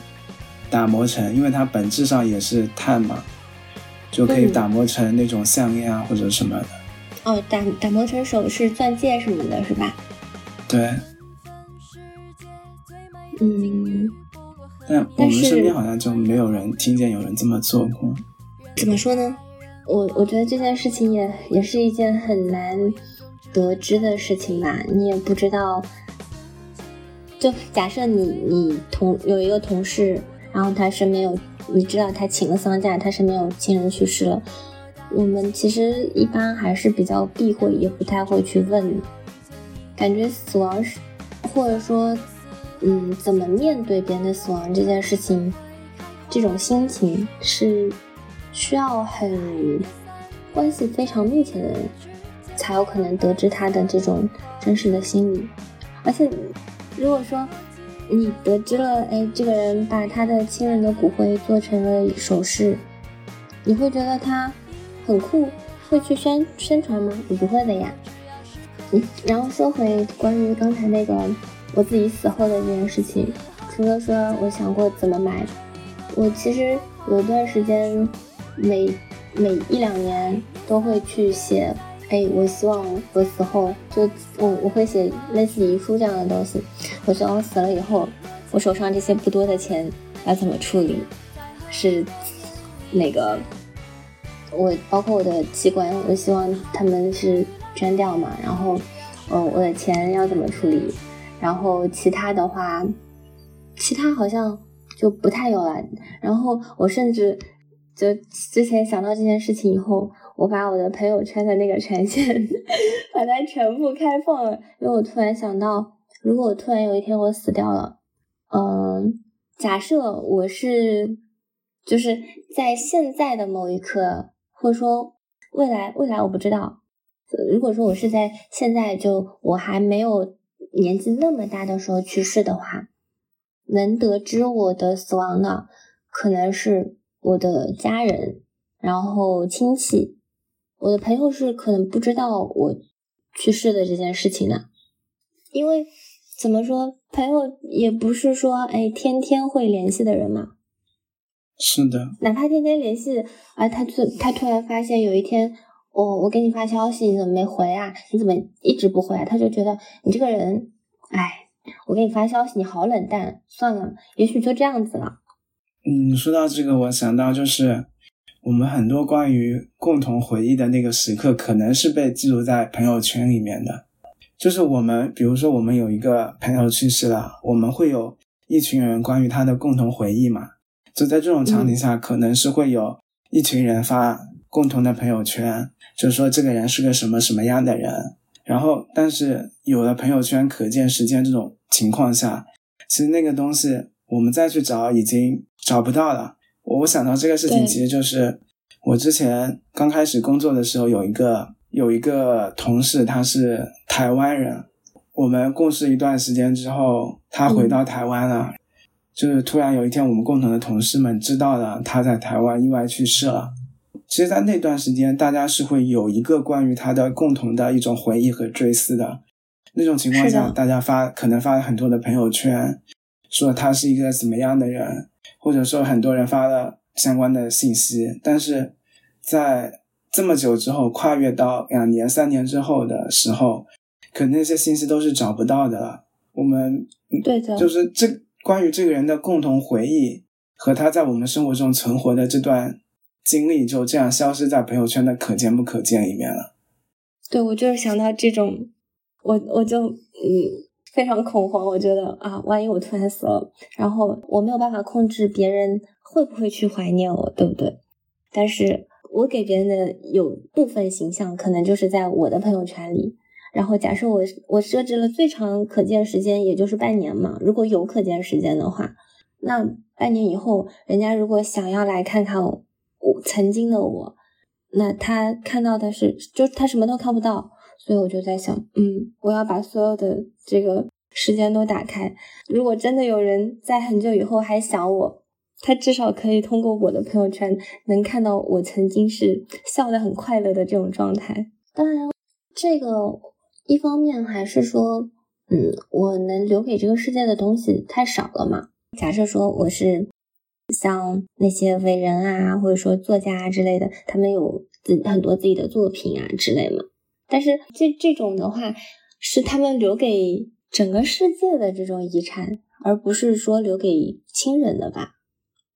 Speaker 2: 打磨成，因为它本质上也是碳嘛，就可以打磨成那种项链啊或者什么的。
Speaker 1: 哦，打打磨成首饰、钻戒什么的，是吧？
Speaker 2: 对。
Speaker 1: 嗯。
Speaker 2: 但我们身边好像就没有人听见有人这么做过。
Speaker 1: 怎么说呢？我我觉得这件事情也也是一件很难得知的事情吧。你也不知道，就假设你你同有一个同事。然后他身边有，你知道他请了丧假，他身边有亲人去世了。我们其实一般还是比较避讳，也不太会去问。感觉死亡是，或者说，嗯，怎么面对别人的死亡这件事情，这种心情是需要很关系非常密切的人，才有可能得知他的这种真实的心理。而且，如果说。你得知了，哎，这个人把他的亲人的骨灰做成了首饰，你会觉得他很酷，会去宣宣传吗？你不会的呀。嗯，然后说回关于刚才那个我自己死后的这件事情，除了说我想过怎么埋，我其实有段时间每每一两年都会去写。哎，我希望我死后就我我会写类似遗书这样的东西。我希望我死了以后，我手上这些不多的钱要怎么处理？是那个我包括我的器官，我希望他们是捐掉嘛？然后，呃，我的钱要怎么处理？然后其他的话，其他好像就不太有了。然后我甚至就之前想到这件事情以后。我把我的朋友圈的那个权限 <laughs> 把它全部开放了，因为我突然想到，如果我突然有一天我死掉了，嗯，假设我是就是在现在的某一刻，或者说未来未来我不知道，如果说我是在现在就我还没有年纪那么大的时候去世的话，能得知我的死亡的可能是我的家人，然后亲戚。我的朋友是可能不知道我去世的这件事情的，因为怎么说，朋友也不是说哎天天会联系的人嘛。
Speaker 2: 是的。
Speaker 1: 哪怕天天联系，啊，他突他突然发现有一天，我我给你发消息，你怎么没回啊？你怎么一直不回啊？他就觉得你这个人，哎，我给你发消息，你好冷淡，算了，也许就这样子了。
Speaker 2: 嗯，说到这个，我想到就是。我们很多关于共同回忆的那个时刻，可能是被记录在朋友圈里面的。就是我们，比如说我们有一个朋友去世了，我们会有一群人关于他的共同回忆嘛？就在这种场景下，可能是会有一群人发共同的朋友圈，就是说这个人是个什么什么样的人。然后，但是有了朋友圈可见时间这种情况下，其实那个东西我们再去找已经找不到了。我想到这个事情，其实就是我之前刚开始工作的时候，有一个有一个同事，他是台湾人。我们共事一段时间之后，他回到台湾了。就是突然有一天，我们共同的同事们知道了他在台湾意外去世了。其实，在那段时间，大家是会有一个关于他的共同的一种回忆和追思的。那种情况下，大家发可能发了很多的朋友圈，说他是一个怎么样的人。或者说很多人发了相关的信息，但是在这么久之后，跨越到两年、三年之后的时候，可能那些信息都是找不到的了。我们
Speaker 1: 对的，
Speaker 2: 就是这关于这个人的共同回忆和他在我们生活中存活的这段经历，就这样消失在朋友圈的可见不可见里面了。
Speaker 1: 对，我就是想到这种，我我就嗯。非常恐慌，我觉得啊，万一我突然死了，然后我没有办法控制别人会不会去怀念我，对不对？但是我给别人的有部分形象，可能就是在我的朋友圈里，然后假设我我设置了最长可见时间，也就是半年嘛。如果有可见时间的话，那半年以后，人家如果想要来看看我我曾经的我，那他看到的是，就他什么都看不到。所以我就在想，嗯，我要把所有的这个时间都打开。如果真的有人在很久以后还想我，他至少可以通过我的朋友圈能看到我曾经是笑得很快乐的这种状态。当然，这个。一方面还是说，嗯，我能留给这个世界的东西太少了嘛。假设说我是像那些伟人啊，或者说作家啊之类的，他们有自很多自己的作品啊之类嘛。但是这这种的话，是他们留给整个世界的这种遗产，而不是说留给亲人的吧，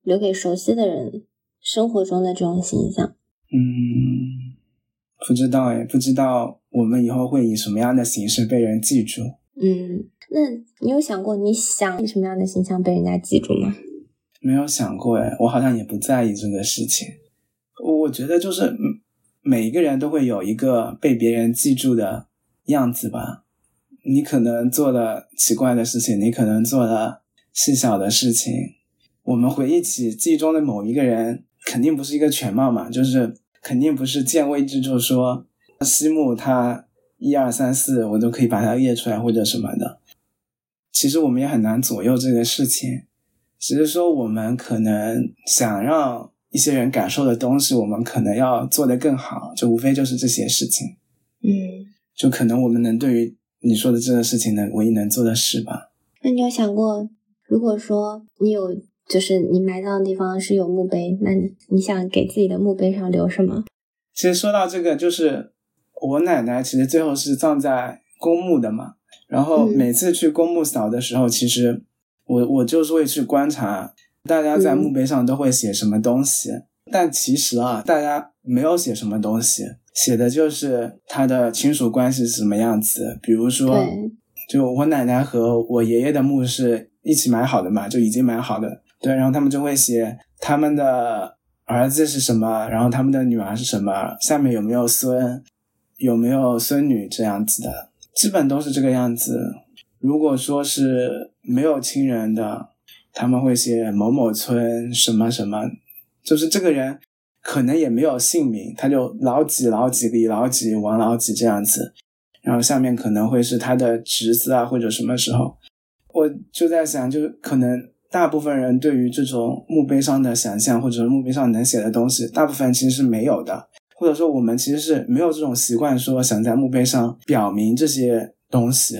Speaker 1: 留给熟悉的人生活中的这种形象。
Speaker 2: 嗯，不知道哎，不知道。我们以后会以什么样的形式被人记住？
Speaker 1: 嗯，那你有想过你想以什么样的形象被人家记住吗？
Speaker 2: 没有想过哎，我好像也不在意这个事情。我觉得就是每一个人都会有一个被别人记住的样子吧。你可能做了奇怪的事情，你可能做了细小的事情。我们回忆起记忆中的某一个人，肯定不是一个全貌嘛，就是肯定不是见微知著说。西木他一二三四，我都可以把它列出来或者什么的。其实我们也很难左右这个事情，只是说我们可能想让一些人感受的东西，我们可能要做得更好，就无非就是这些事情。
Speaker 1: 嗯，
Speaker 2: 就可能我们能对于你说的这个事情能唯一能做的事吧。
Speaker 1: 那你有想过，如果说你有，就是你埋葬的地方是有墓碑，那你你想给自己的墓碑上留什么？
Speaker 2: 其实说到这个，就是。我奶奶其实最后是葬在公墓的嘛，然后每次去公墓扫的时候，其实我我就是会去观察大家在墓碑上都会写什么东西，但其实啊，大家没有写什么东西，写的就是他的亲属关系是什么样子。比如说，就我奶奶和我爷爷的墓是一起买好的嘛，就已经买好的，对，然后他们就会写他们的儿子是什么，然后他们的女儿是什么，下面有没有孙。有没有孙女这样子的，基本都是这个样子。如果说是没有亲人的，他们会写某某村什么什么，就是这个人可能也没有姓名，他就老几老几李老几王老几这样子。然后下面可能会是他的侄子啊，或者什么时候，我就在想，就可能大部分人对于这种墓碑上的想象，或者是墓碑上能写的东西，大部分其实是没有的。或者说，我们其实是没有这种习惯，说想在墓碑上表明这些东西。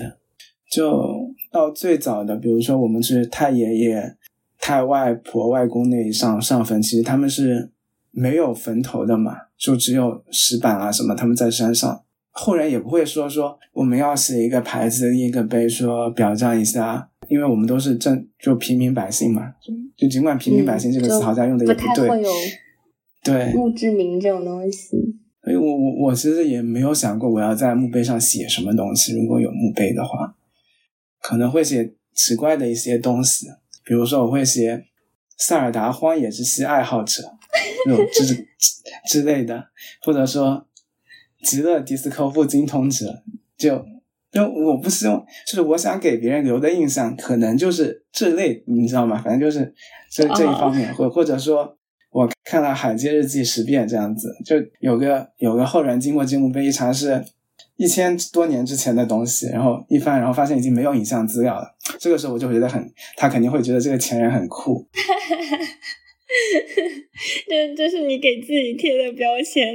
Speaker 2: 就到最早的，比如说我们是太爷爷、太外婆、外公那一上上坟，其实他们是没有坟头的嘛，就只有石板啊什么，他们在山上。后人也不会说说我们要写一个牌子、立一个碑，说表彰一下，因为我们都是正就平民百姓嘛。就尽管平民百姓这个词好像用的也不对。对，
Speaker 1: 墓志铭这种东西，
Speaker 2: 所以我我我其实也没有想过我要在墓碑上写什么东西。如果有墓碑的话，可能会写奇怪的一些东西，比如说我会写塞尔达荒野之息爱好者，那种之 <laughs> 之类的，或者说极乐迪斯科不精通者，就就我不希望，就是我想给别人留的印象，可能就是这类，你知道吗？反正就是这这一方面，或或者说。我看了《海街日记》十遍，这样子就有个有个后人经过金墓碑一查，是一千多年之前的东西，然后一翻，然后发现已经没有影像资料了。这个时候我就觉得很，他肯定会觉得这个前人很酷。<laughs>
Speaker 1: 这这是你给自己贴的标签。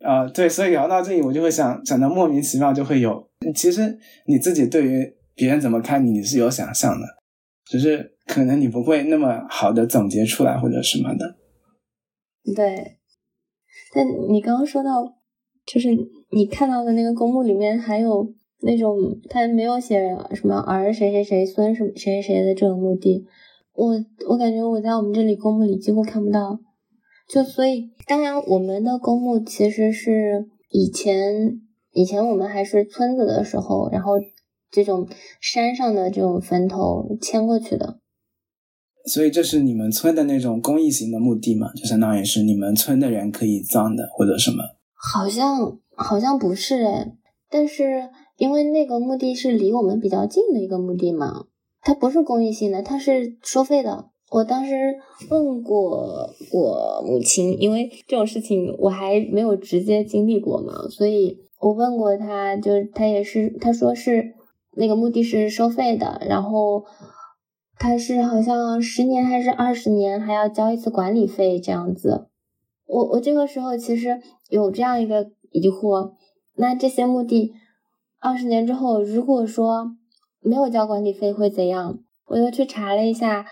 Speaker 2: 啊，对，所以聊到这里，我就会想，想到莫名其妙就会有，其实你自己对于别人怎么看你你是有想象的，只是可能你不会那么好的总结出来或者什么的。
Speaker 1: 对，但你刚刚说到，就是你看到的那个公墓里面还有那种他没有写什么儿谁谁谁孙什么谁谁谁的这种墓地，我我感觉我在我们这里公墓里几乎看不到，就所以当然我们的公墓其实是以前以前我们还是村子的时候，然后这种山上的这种坟头迁过去的。
Speaker 2: 所以这是你们村的那种公益型的墓地嘛？就相当于是你们村的人可以葬的，或者什么？
Speaker 1: 好像好像不是哎，但是因为那个墓地是离我们比较近的一个墓地嘛，它不是公益性的，它是收费的。我当时问过我母亲，因为这种事情我还没有直接经历过嘛，所以我问过他，就他也是，他说是那个墓地是收费的，然后他是好像十年还是二十年还要交一次管理费这样子。我我这个时候其实有这样一个疑惑，那这些墓地二十年之后，如果说没有交管理费会怎样？我又去查了一下。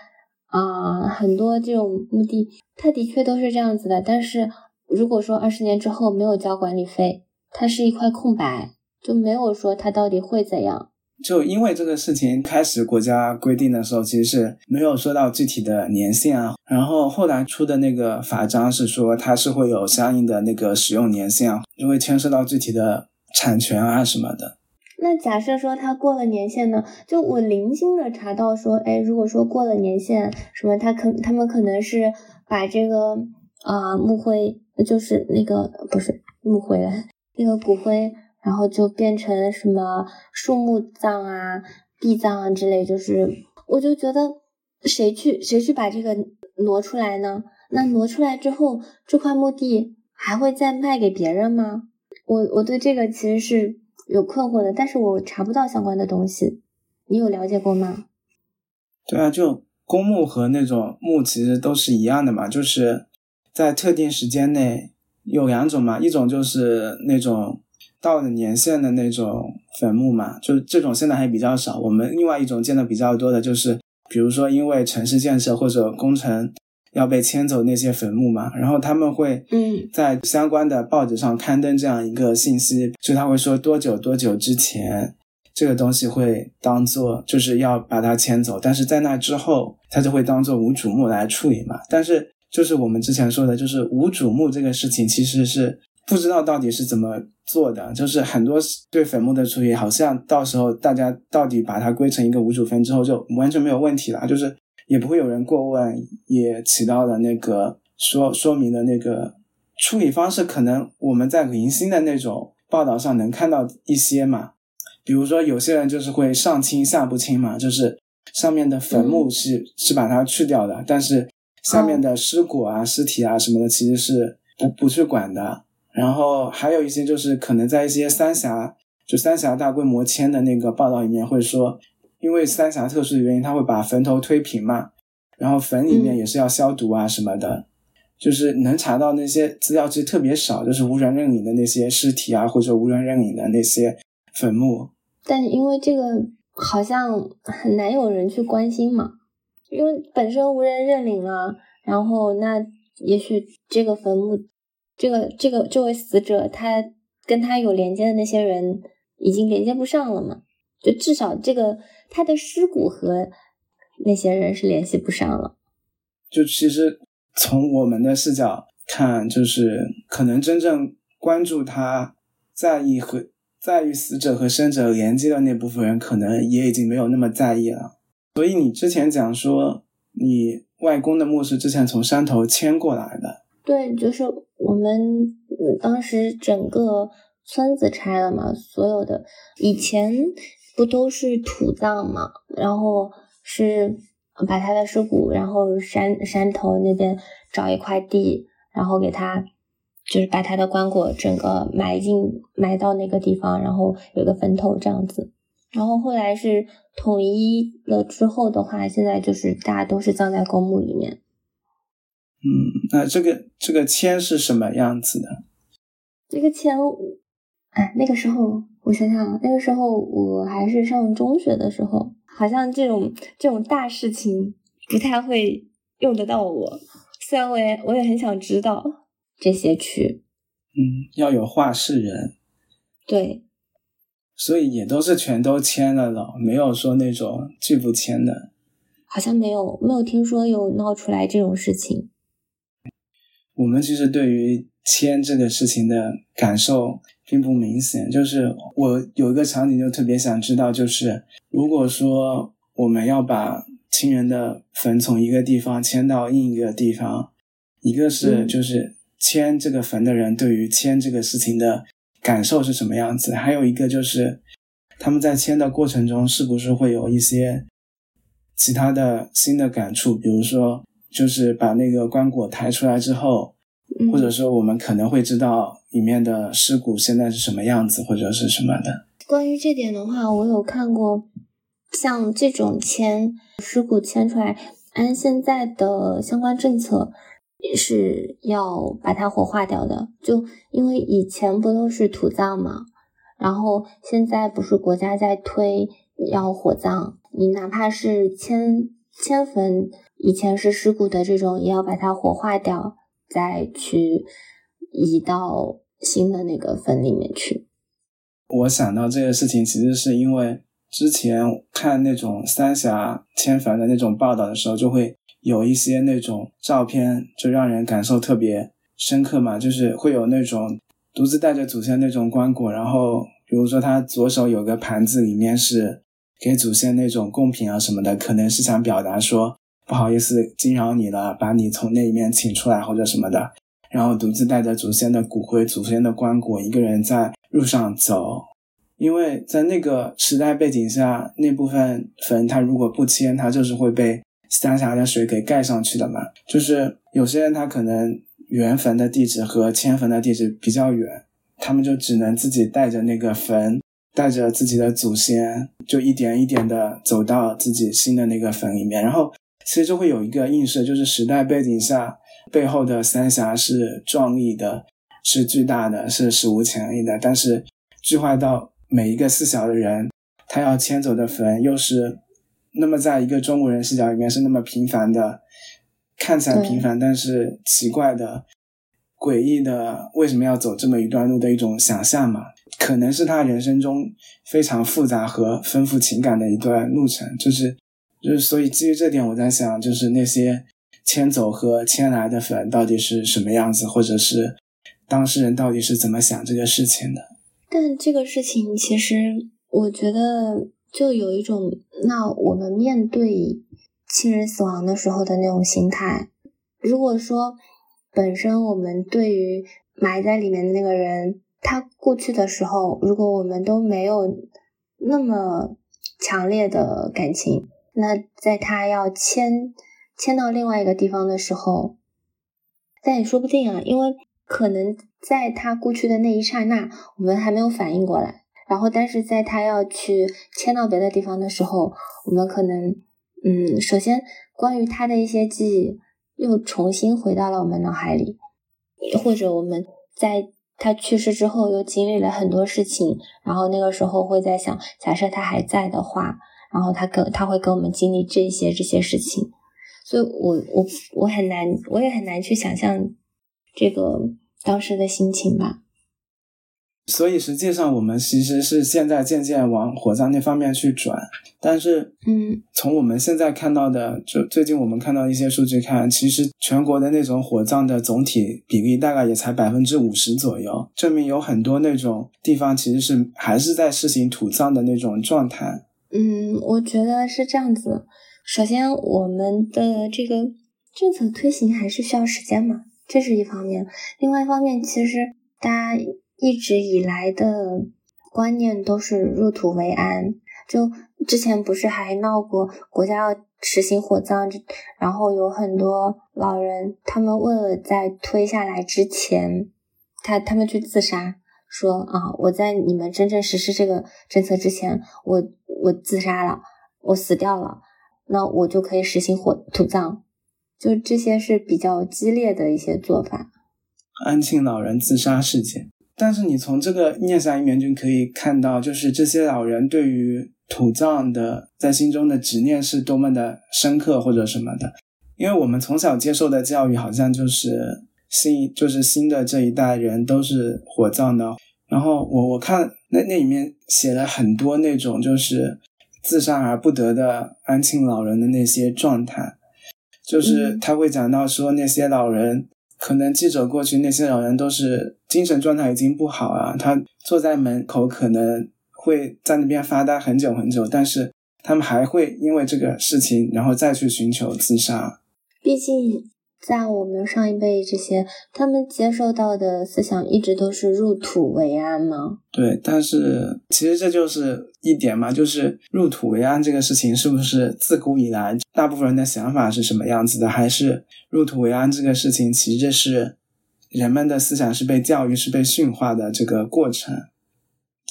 Speaker 1: 啊，很多这种墓地，它的确都是这样子的。但是如果说二十年之后没有交管理费，它是一块空白，就没有说它到底会怎样。
Speaker 2: 就因为这个事情开始国家规定的时候，其实是没有说到具体的年限啊。然后后来出的那个法章是说它是会有相应的那个使用年限啊，就会牵涉到具体的产权啊什么的。
Speaker 1: 那假设说他过了年限呢？就我零星的查到说，哎，如果说过了年限，什么他可他们可能是把这个啊木灰，就是那个不是木灰了，那个骨灰，然后就变成什么树木葬啊、地葬啊之类，就是我就觉得谁去谁去把这个挪出来呢？那挪出来之后，这块墓地还会再卖给别人吗？我我对这个其实是。有困惑的，但是我查不到相关的东西，你有了解过吗？
Speaker 2: 对啊，就公墓和那种墓其实都是一样的嘛，就是在特定时间内有两种嘛，一种就是那种到了年限的那种坟墓嘛，就是这种现在还比较少。我们另外一种见的比较多的就是，比如说因为城市建设或者工程。要被迁走那些坟墓嘛，然后他们会
Speaker 1: 嗯
Speaker 2: 在相关的报纸上刊登这样一个信息，就他会说多久多久之前这个东西会当做就是要把它迁走，但是在那之后他就会当做无主墓来处理嘛。但是就是我们之前说的，就是无主墓这个事情其实是不知道到底是怎么做的，就是很多对坟墓的处理，好像到时候大家到底把它归成一个无主坟之后就完全没有问题了，就是。也不会有人过问，也起到了那个说说明的那个处理方式，可能我们在零星的那种报道上能看到一些嘛，比如说有些人就是会上清下不清嘛，就是上面的坟墓是是把它去掉的，但是下面的尸骨啊、尸体啊什么的其实是不不去管的。然后还有一些就是可能在一些三峡就三峡大规模迁的那个报道里面会说。因为三峡特殊的原因，他会把坟头推平嘛，然后坟里面也是要消毒啊什么的，就是能查到那些资料其实特别少，就是无人认领的那些尸体啊，或者无人认领的那些坟墓。
Speaker 1: 但因为这个好像很难有人去关心嘛，因为本身无人认领了，然后那也许这个坟墓，这个这个这位死者他跟他有连接的那些人已经连接不上了嘛。就至少这个他的尸骨和那些人是联系不上了。
Speaker 2: 就其实从我们的视角看，就是可能真正关注他、在意和在意死者和生者连接的那部分人，可能也已经没有那么在意了。所以你之前讲说，你外公的墓是之前从山头迁过来的。
Speaker 1: 对，就是我们当时整个村子拆了嘛，所有的以前。不都是土葬嘛？然后是把他的尸骨，然后山山头那边找一块地，然后给他就是把他的棺椁整个埋进埋到那个地方，然后有个坟头这样子。然后后来是统一了之后的话，现在就是大家都是葬在公墓里面。
Speaker 2: 嗯，那这个这个签是什么样子的？
Speaker 1: 这个签，哎，那个时候。我想想，那个时候我还是上中学的时候，好像这种这种大事情不太会用得到我。虽然我也我也很想知道这些区，
Speaker 2: 嗯，要有话事人，
Speaker 1: 对，
Speaker 2: 所以也都是全都签了了，没有说那种拒不签的，
Speaker 1: 好像没有没有听说有闹出来这种事情。
Speaker 2: 我们其实对于签这个事情的感受。并不明显，就是我有一个场景就特别想知道，就是如果说我们要把亲人的坟从一个地方迁到另一个地方，一个是就是迁这个坟的人对于迁这个事情的感受是什么样子，还有一个就是他们在迁的过程中是不是会有一些其他的新的感触？比如说，就是把那个棺椁抬出来之后，或者说我们可能会知道里面的尸骨现在是什么样子，或者是什么的。
Speaker 1: 关于这点的话，我有看过，像这种迁尸骨迁出来，按现在的相关政策是要把它火化掉的。就因为以前不都是土葬嘛，然后现在不是国家在推要火葬，你哪怕是迁迁坟，以前是尸骨的这种，也要把它火化掉，再去移到新的那个坟里面去。
Speaker 2: 我想到这个事情，其实是因为之前看那种三峡迁坟的那种报道的时候，就会有一些那种照片，就让人感受特别深刻嘛。就是会有那种独自带着祖先那种棺椁，然后比如说他左手有个盘子，里面是给祖先那种贡品啊什么的，可能是想表达说不好意思惊扰你了，把你从那里面请出来或者什么的。然后独自带着祖先的骨灰、祖先的棺椁，一个人在路上走。因为在那个时代背景下，那部分坟它如果不迁，它就是会被三峡的水给盖上去的嘛。就是有些人他可能原坟的地址和迁坟的地址比较远，他们就只能自己带着那个坟，带着自己的祖先，就一点一点的走到自己新的那个坟里面。然后其实就会有一个映射，就是时代背景下。背后的三峡是壮丽的，是巨大的，是史无前例的。但是，具化到每一个四小的人，他要迁走的坟，又是那么在一个中国人视角里面是那么平凡的，看起来平凡，但是奇怪的、诡异的，为什么要走这么一段路的一种想象嘛？可能是他人生中非常复杂和丰富情感的一段路程。就是，就是，所以基于这点，我在想，就是那些。迁走和迁来的粉到底是什么样子，或者是当事人到底是怎么想这个事情的？
Speaker 1: 但这个事情其实，我觉得就有一种，那我们面对亲人死亡的时候的那种心态。如果说本身我们对于埋在里面的那个人，他过去的时候，如果我们都没有那么强烈的感情，那在他要迁。迁到另外一个地方的时候，但也说不定啊，因为可能在他过去的那一刹那，我们还没有反应过来。然后，但是在他要去迁到别的地方的时候，我们可能，嗯，首先关于他的一些记忆又重新回到了我们脑海里，或者我们在他去世之后又经历了很多事情，然后那个时候会在想，假设他还在的话，然后他跟他会跟我们经历这些这些事情。所以，我我我很难，我也很难去想象这个当时的心情吧。
Speaker 2: 所以，实际上我们其实是现在渐渐往火葬那方面去转，但是，
Speaker 1: 嗯，
Speaker 2: 从我们现在看到的，就最近我们看到一些数据看，其实全国的那种火葬的总体比例大概也才百分之五十左右，证明有很多那种地方其实是还是在实行土葬的那种状态。
Speaker 1: 嗯，我觉得是这样子。首先，我们的这个政策推行还是需要时间嘛，这是一方面。另外一方面，其实大家一直以来的观念都是入土为安。就之前不是还闹过国家要实行火葬，然后有很多老人，他们为了在推下来之前，他他们去自杀，说啊，我在你们真正实施这个政策之前，我我自杀了，我死掉了。那我就可以实行火土葬，就这些是比较激烈的一些做法。
Speaker 2: 安庆老人自杀事件，但是你从这个念想里面就可以看到，就是这些老人对于土葬的在心中的执念是多么的深刻或者什么的。因为我们从小接受的教育好像就是新，就是新的这一代人都是火葬的。然后我我看那那里面写了很多那种就是。自杀而不得的安庆老人的那些状态，就是他会讲到说那些老人，可能记者过去那些老人都是精神状态已经不好啊，他坐在门口可能会在那边发呆很久很久，但是他们还会因为这个事情然后再去寻求自杀。
Speaker 1: 毕竟在我们上一辈这些，他们接受到的思想一直都是入土为安吗？
Speaker 2: 对，但是其实这就是一点嘛，就是入土为安这个事情，是不是自古以来大部分人的想法是什么样子的？还是入土为安这个事情，其实是人们的思想是被教育、是被驯化的这个过程？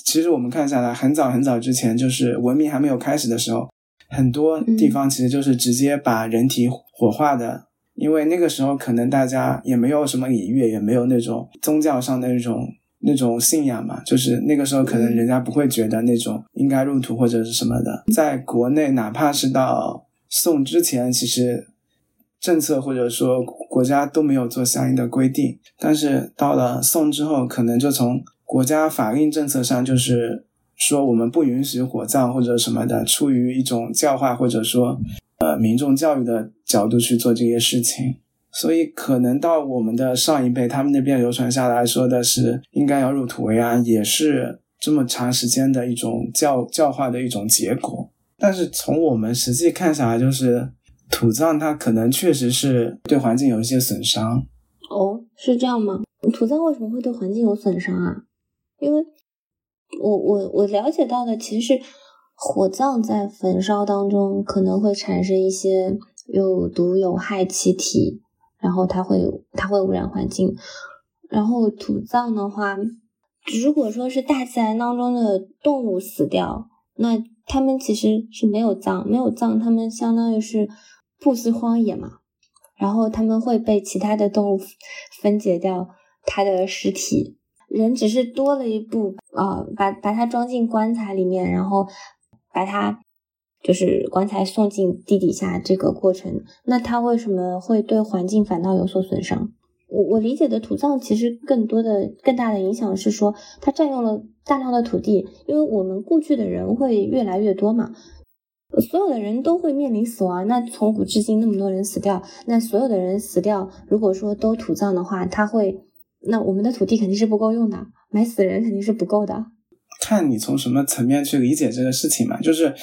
Speaker 2: 其实我们看下来，很早很早之前，就是文明还没有开始的时候，很多地方其实就是直接把人体火化的。因为那个时候可能大家也没有什么礼乐，也没有那种宗教上的那种那种信仰嘛，就是那个时候可能人家不会觉得那种应该入土或者是什么的。在国内，哪怕是到宋之前，其实政策或者说国家都没有做相应的规定，但是到了宋之后，可能就从国家法令政策上就是说我们不允许火葬或者什么的，出于一种教化或者说。呃，民众教育的角度去做这些事情，所以可能到我们的上一辈，他们那边流传下来说的是应该要入土为安，也是这么长时间的一种教教化的一种结果。但是从我们实际看下来，就是土葬它可能确实是对环境有一些损伤。
Speaker 1: 哦，是这样吗？土葬为什么会对环境有损伤啊？因为我我我了解到的其实。火葬在焚烧当中可能会产生一些有毒有害气体，然后它会它会污染环境。然后土葬的话，如果说是大自然当中的动物死掉，那它们其实是没有葬，没有葬，它们相当于是不思荒野嘛。然后它们会被其他的动物分解掉它的尸体，人只是多了一步啊，把把它装进棺材里面，然后。把它就是棺材送进地底下这个过程，那它为什么会对环境反倒有所损伤？我我理解的土葬其实更多的更大的影响是说，它占用了大量的土地，因为我们过去的人会越来越多嘛，所有的人都会面临死亡。那从古至今那么多人死掉，那所有的人死掉，如果说都土葬的话，他会，那我们的土地肯定是不够用的，埋死人肯定是不够的。
Speaker 2: 看你从什么层面去理解这个事情嘛，就是，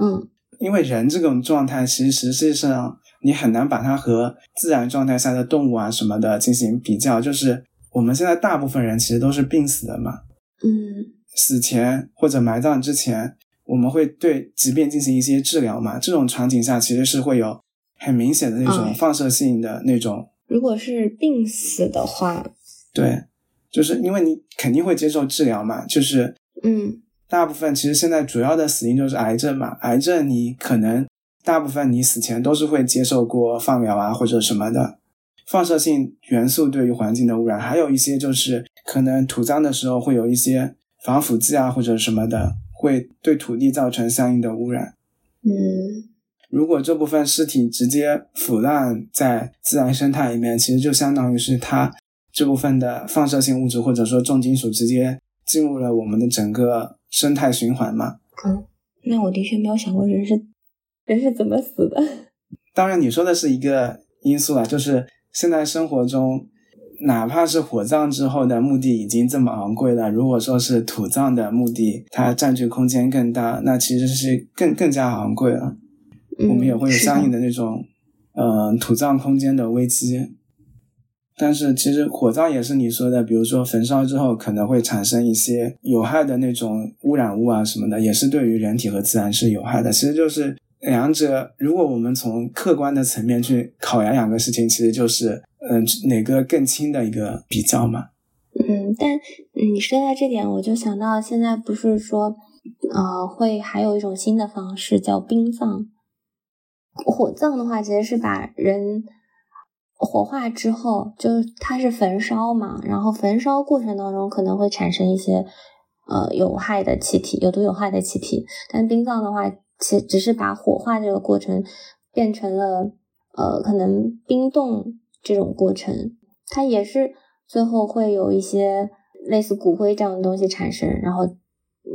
Speaker 1: 嗯，
Speaker 2: 因为人这种状态，其实实际上你很难把它和自然状态下的动物啊什么的进行比较。就是我们现在大部分人其实都是病死的嘛，
Speaker 1: 嗯，
Speaker 2: 死前或者埋葬之前，我们会对疾病进行一些治疗嘛。这种场景下其实是会有很明显的那种放射性的那种。
Speaker 1: 如果是病死的话，
Speaker 2: 对。就是因为你肯定会接受治疗嘛，就是，
Speaker 1: 嗯，
Speaker 2: 大部分其实现在主要的死因就是癌症嘛，癌症你可能大部分你死前都是会接受过放疗啊或者什么的，放射性元素对于环境的污染，还有一些就是可能土葬的时候会有一些防腐剂啊或者什么的，会对土地造成相应的污染。
Speaker 1: 嗯，
Speaker 2: 如果这部分尸体直接腐烂在自然生态里面，其实就相当于是它。这部分的放射性物质或者说重金属直接进入了我们的整个生态循环嘛？
Speaker 1: 嗯，那我的确没有想过人是人是怎么死的。<laughs>
Speaker 2: 当然，你说的是一个因素啊，就是现在生活中，哪怕是火葬之后的墓地已经这么昂贵了，如果说是土葬的墓地，它占据空间更大，那其实是更更加昂贵了。我们也会有相应的那种，嗯，土葬空间的危机。但是其实火葬也是你说的，比如说焚烧之后可能会产生一些有害的那种污染物啊什么的，也是对于人体和自然是有害的。其实就是两者，如果我们从客观的层面去考量两个事情，其实就是嗯哪个更轻的一个比较嘛。
Speaker 1: 嗯，但你说到这点，我就想到现在不是说呃会还有一种新的方式叫冰葬，火葬的话其实是把人。火化之后，就是它是焚烧嘛，然后焚烧过程当中可能会产生一些呃有害的气体，有毒有害的气体。但冰葬的话，其只是把火化这个过程变成了呃可能冰冻这种过程，它也是最后会有一些类似骨灰这样的东西产生。然后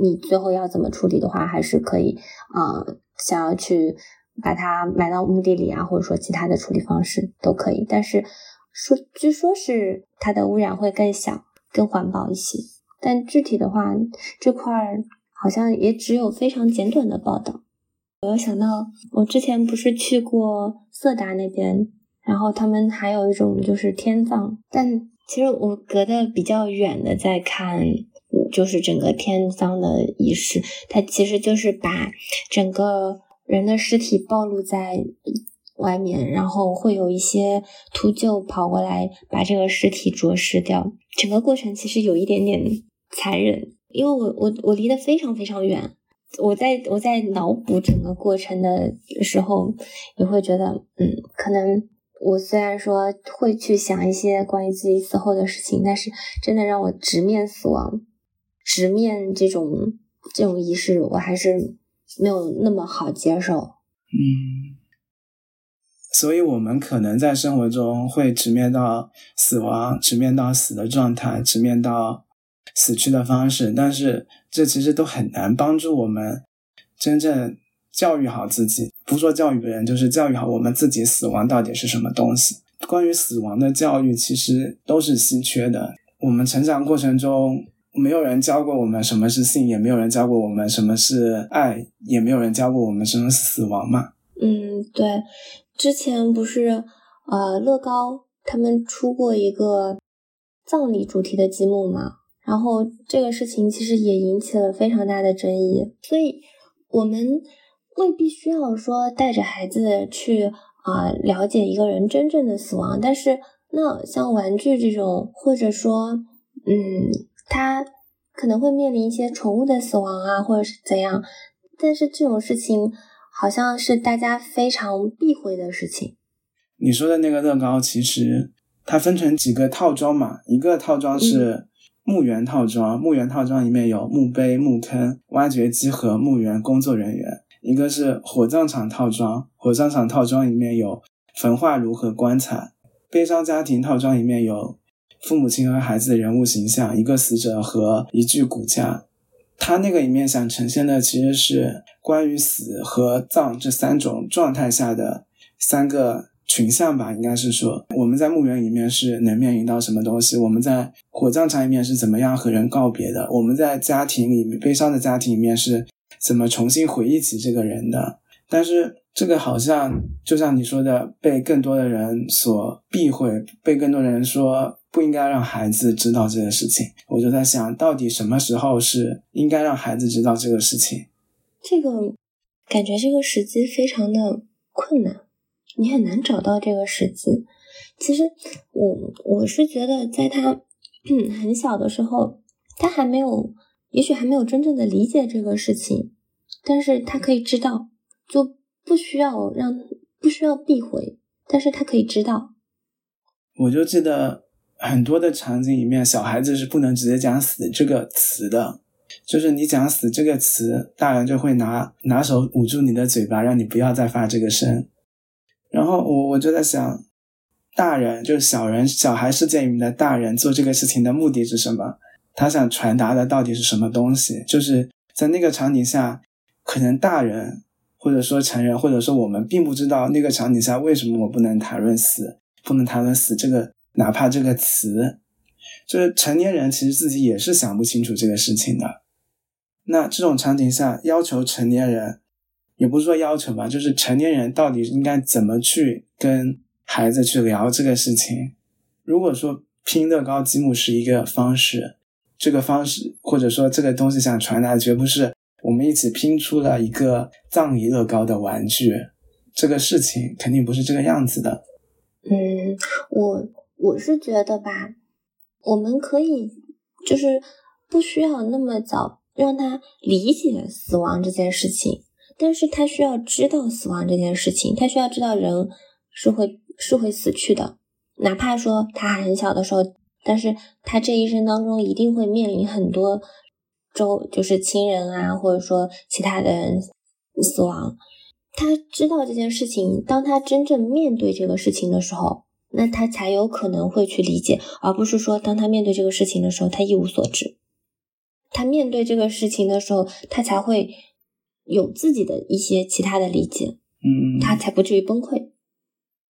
Speaker 1: 你最后要怎么处理的话，还是可以啊，想要去。把它埋到墓地里啊，或者说其他的处理方式都可以，但是说据说是它的污染会更小、更环保一些。但具体的话，这块儿好像也只有非常简短的报道。我又想到，我之前不是去过色达那边，然后他们还有一种就是天葬，但其实我隔得比较远的在看，就是整个天葬的仪式，它其实就是把整个人的尸体暴露在外面，然后会有一些秃鹫跑过来把这个尸体啄食掉。整个过程其实有一点点残忍，因为我我我离得非常非常远，我在我在脑补整个过程的时候，也会觉得，嗯，可能。我虽然说会去想一些关于自己死后的事情，但是真的让我直面死亡、直面这种这种仪式，我还是没有那么好接受。
Speaker 2: 嗯，所以我们可能在生活中会直面到死亡，直面到死的状态，直面到死去的方式，但是这其实都很难帮助我们真正。教育好自己，不说教育别人，就是教育好我们自己。死亡到底是什么东西？关于死亡的教育，其实都是稀缺的。我们成长过程中，没有人教过我们什么是性，也没有人教过我们什么是爱，也没有人教过我们什么是死亡嘛。
Speaker 1: 嗯，对。之前不是呃，乐高他们出过一个葬礼主题的积木嘛？然后这个事情其实也引起了非常大的争议，所以我们。未必需要说带着孩子去啊了解一个人真正的死亡，但是那像玩具这种，或者说，嗯，他可能会面临一些宠物的死亡啊，或者是怎样，但是这种事情好像是大家非常避讳的事情。
Speaker 2: 你说的那个乐高，其实它分成几个套装嘛，一个套装是墓园套装，墓园套装里面有墓碑、墓坑、挖掘机和墓园工作人员。一个是火葬场套装，火葬场套装里面有焚化炉和棺材；悲伤家庭套装里面有父母亲和孩子的人物形象，一个死者和一具骨架。他那个里面想呈现的其实是关于死和葬这三种状态下的三个群像吧，应该是说我们在墓园里面是能面临到什么东西，我们在火葬场里面是怎么样和人告别的，我们在家庭里面悲伤的家庭里面是。怎么重新回忆起这个人的？但是这个好像就像你说的，被更多的人所避讳，被更多人说不应该让孩子知道这件事情。我就在想，到底什么时候是应该让孩子知道这个事情？
Speaker 1: 这个感觉这个时机非常的困难，你很难找到这个时机。其实我我是觉得，在他很小的时候，他还没有。也许还没有真正的理解这个事情，但是他可以知道，就不需要让不需要避讳，但是他可以知道。
Speaker 2: 我就记得很多的场景里面，小孩子是不能直接讲“死”这个词的，就是你讲“死”这个词，大人就会拿拿手捂住你的嘴巴，让你不要再发这个声。然后我我就在想，大人就是小人小孩世界里面的大人做这个事情的目的是什么？他想传达的到底是什么东西？就是在那个场景下，可能大人或者说成人，或者说我们并不知道那个场景下为什么我不能谈论死，不能谈论死这个，哪怕这个词，就是成年人其实自己也是想不清楚这个事情的。那这种场景下，要求成年人，也不是说要求吧，就是成年人到底应该怎么去跟孩子去聊这个事情？如果说拼乐高积木是一个方式。这个方式，或者说这个东西想传达，绝不是我们一起拼出了一个葬礼乐高的玩具。这个事情肯定不是这个样子的。
Speaker 1: 嗯，我我是觉得吧，我们可以就是不需要那么早让他理解死亡这件事情，但是他需要知道死亡这件事情，他需要知道人是会是会死去的，哪怕说他还很小的时候。但是他这一生当中一定会面临很多周，就是亲人啊，或者说其他的人死亡。他知道这件事情，当他真正面对这个事情的时候，那他才有可能会去理解，而不是说当他面对这个事情的时候，他一无所知。他面对这个事情的时候，他才会有自己的一些其他的理解，
Speaker 2: 嗯，
Speaker 1: 他才不至于崩溃。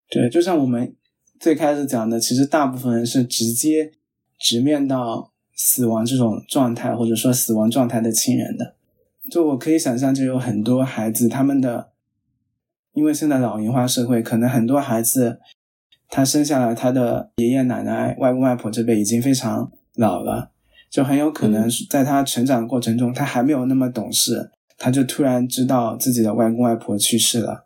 Speaker 2: 对，就像我们。最开始讲的，其实大部分人是直接直面到死亡这种状态，或者说死亡状态的亲人的。就我可以想象，就有很多孩子，他们的，因为现在老龄化社会，可能很多孩子他生下来他的爷爷奶奶、外公外婆这辈已经非常老了，就很有可能在他成长过程中，他还没有那么懂事，他就突然知道自己的外公外婆去世了，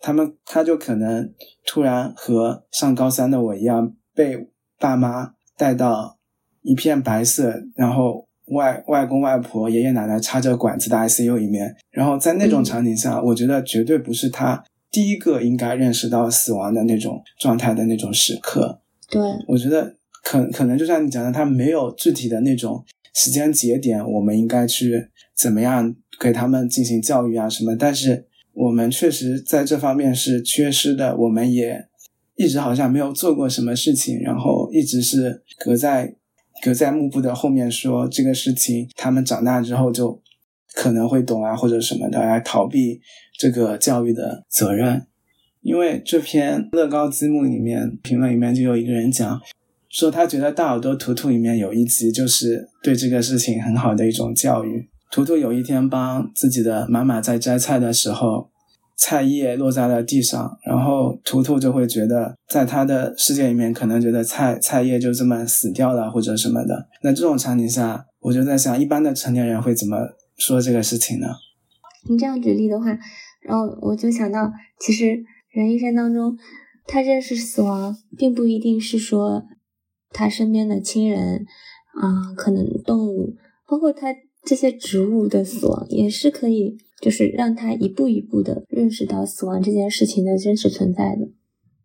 Speaker 2: 他们他就可能突然和上高三的我一样，被爸妈带到一片白色，然后外外公外婆、爷爷奶奶插着管子的 ICU 里面，然后在那种场景下，我觉得绝对不是他。第一个应该认识到死亡的那种状态的那种时刻，
Speaker 1: 对
Speaker 2: 我觉得可可能就像你讲的，他没有具体的那种时间节点，我们应该去怎么样给他们进行教育啊什么。但是我们确实在这方面是缺失的，我们也一直好像没有做过什么事情，然后一直是隔在隔在幕布的后面说这个事情，他们长大之后就。可能会懂啊，或者什么的来逃避这个教育的责任，因为这篇乐高积木里面评论里面就有一个人讲，说他觉得大耳朵图图里面有一集就是对这个事情很好的一种教育。图图有一天帮自己的妈妈在摘菜的时候，菜叶落在了地上，然后图图就会觉得在他的世界里面可能觉得菜菜叶就这么死掉了或者什么的。那这种场景下，我就在想，一般的成年人会怎么？说这个事情呢？
Speaker 1: 你这样举例的话，然后我就想到，其实人一生当中，他认识死亡，并不一定是说他身边的亲人啊，可能动物，包括他这些植物的死亡，也是可以，就是让他一步一步的认识到死亡这件事情的真实存在的。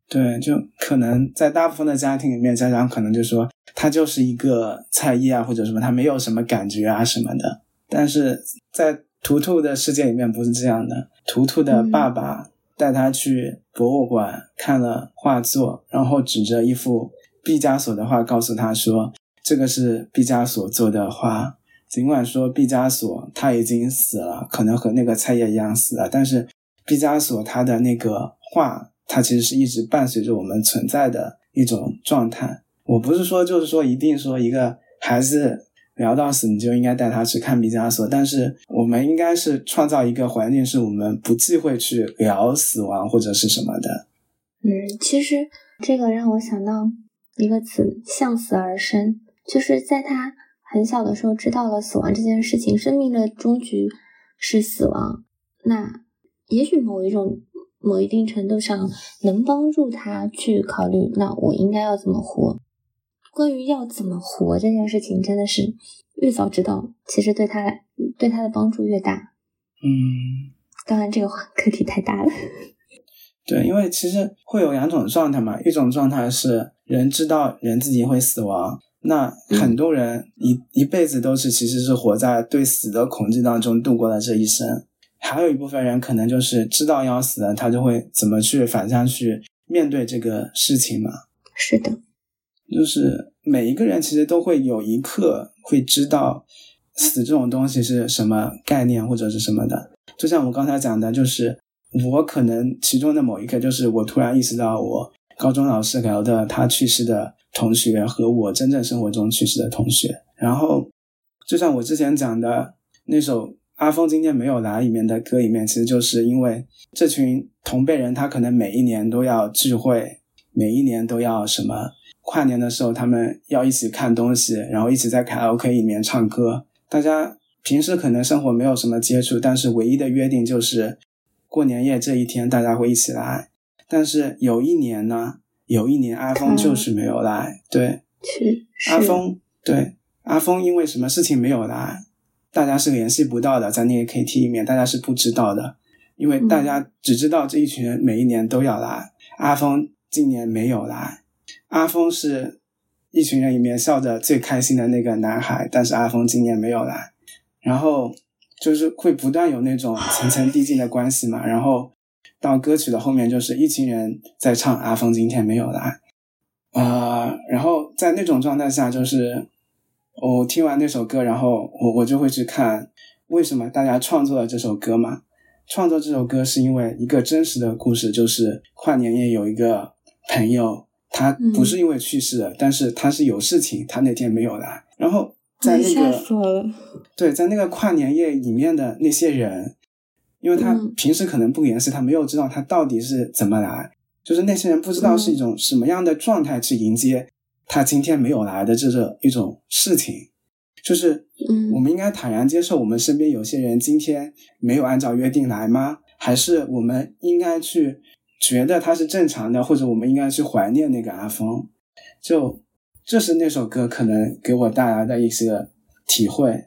Speaker 2: 对，就可能在大部分的家庭里面，家长可能就说他就是一个菜叶啊，或者什么，他没有什么感觉啊什么的。但是在图图的世界里面不是这样的。图图的爸爸带他去博物馆看了画作，然后指着一幅毕加索的画告诉他说：“这个是毕加索做的画。”尽管说毕加索他已经死了，可能和那个菜叶一样死了，但是毕加索他的那个画，它其实是一直伴随着我们存在的一种状态。我不是说就是说一定说一个孩子。聊到死，你就应该带他去看毕加索。但是，我们应该是创造一个环境，是我们不忌讳去聊死亡或者是什么的。
Speaker 1: 嗯，其实这个让我想到一个词“向死而生”，就是在他很小的时候知道了死亡这件事情，生命的终局是死亡。那也许某一种、某一定程度上能帮助他去考虑，那我应该要怎么活。关于要怎么活这件事情，真的是越早知道，其实对他对他的帮助越大。
Speaker 2: 嗯，
Speaker 1: 当然这个话课题太大了。
Speaker 2: 对，因为其实会有两种状态嘛，一种状态是人知道人自己会死亡，那很多人一一辈子都是其实是活在对死的恐惧当中度过了这一生。还有一部分人可能就是知道要死了，他就会怎么去反向去面对这个事情嘛。
Speaker 1: 是的。
Speaker 2: 就是每一个人其实都会有一刻会知道死这种东西是什么概念或者是什么的。就像我刚才讲的，就是我可能其中的某一刻，就是我突然意识到，我高中老师聊的他去世的同学和我真正生活中去世的同学。然后，就像我之前讲的那首《阿峰今天没有来》里面的歌里面，其实就是因为这群同辈人，他可能每一年都要聚会，每一年都要什么。跨年的时候，他们要一起看东西，然后一起在卡拉 OK 里面唱歌。大家平时可能生活没有什么接触，但是唯一的约定就是过年夜这一天大家会一起来。但是有一年呢，有一年阿峰就是没有来。对，阿峰对阿峰因为什么事情没有来，大家是联系不到的，在那个 KT 里面大家是不知道的，因为大家只知道这一群人每一年都要来，阿峰今年没有来。阿峰是一群人里面笑着最开心的那个男孩，但是阿峰今年没有来，然后就是会不断有那种层层递进的关系嘛，然后到歌曲的后面就是一群人在唱阿峰今天没有来，啊，然后在那种状态下，就是我听完那首歌，然后我我就会去看为什么大家创作了这首歌嘛，创作这首歌是因为一个真实的故事，就是跨年夜有一个朋友。他不是因为去世了，但是他是有事情，他那天没有来。然后在那个对，在那个跨年夜里面的那些人，因为他平时可能不联系，他没有知道他到底是怎么来。就是那些人不知道是一种什么样的状态去迎接他今天没有来的这个一种事情，就是
Speaker 1: 嗯
Speaker 2: 我们应该坦然接受我们身边有些人今天没有按照约定来吗？还是我们应该去觉得他是正常的，或者我们应该去怀念那个阿峰？就这是那首歌可能给我带来的一些体会。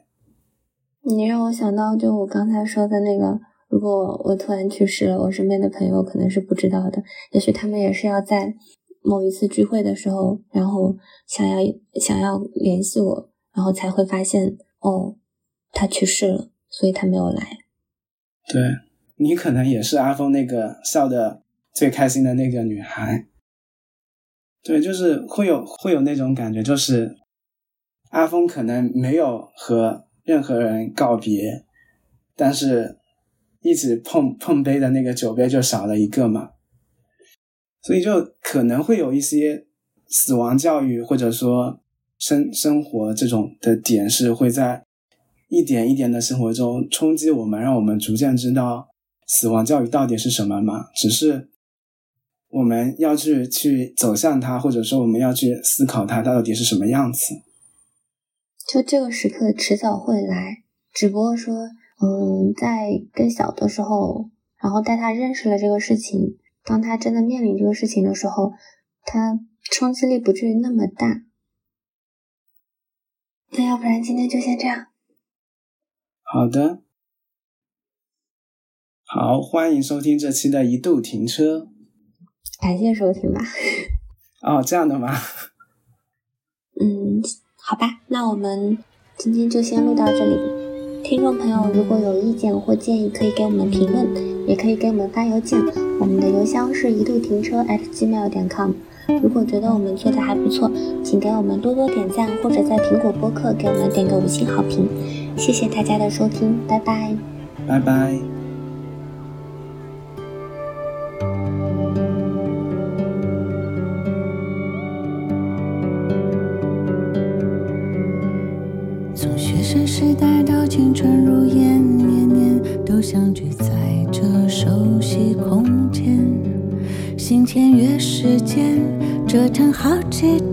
Speaker 1: 你让我想到，就我刚才说的那个，如果我我突然去世了，我身边的朋友可能是不知道的，也许他们也是要在某一次聚会的时候，然后想要想要联系我，然后才会发现哦，他去世了，所以他没有来。
Speaker 2: 对你可能也是阿峰那个笑的最开心的那个女孩。对，就是会有会有那种感觉，就是阿峰可能没有和任何人告别，但是一直碰碰杯的那个酒杯就少了一个嘛，所以就可能会有一些死亡教育或者说生生活这种的点是会在一点一点的生活中冲击我们，让我们逐渐知道死亡教育到底是什么嘛，只是。我们要去去走向它，或者说我们要去思考它，它到底是什么样子。
Speaker 1: 就这个时刻迟早会来，只不过说，嗯，在更小的时候，然后带他认识了这个事情，当他真的面临这个事情的时候，他冲击力不至于那么大。那要不然今天就先这样。
Speaker 2: 好的，好，欢迎收听这期的一度停车。
Speaker 1: 感谢收听吧。
Speaker 2: 哦，这样的吗？
Speaker 1: 嗯，好吧，那我们今天就先录到这里。听众朋友，如果有意见或建议，可以给我们评论，也可以给我们发邮件。我们的邮箱是一度停车 at gmail 点 com。如果觉得我们做的还不错，请给我们多多点赞，或者在苹果播客给我们点个五星好评。谢谢大家的收听，拜拜。
Speaker 2: 拜拜。
Speaker 3: 腾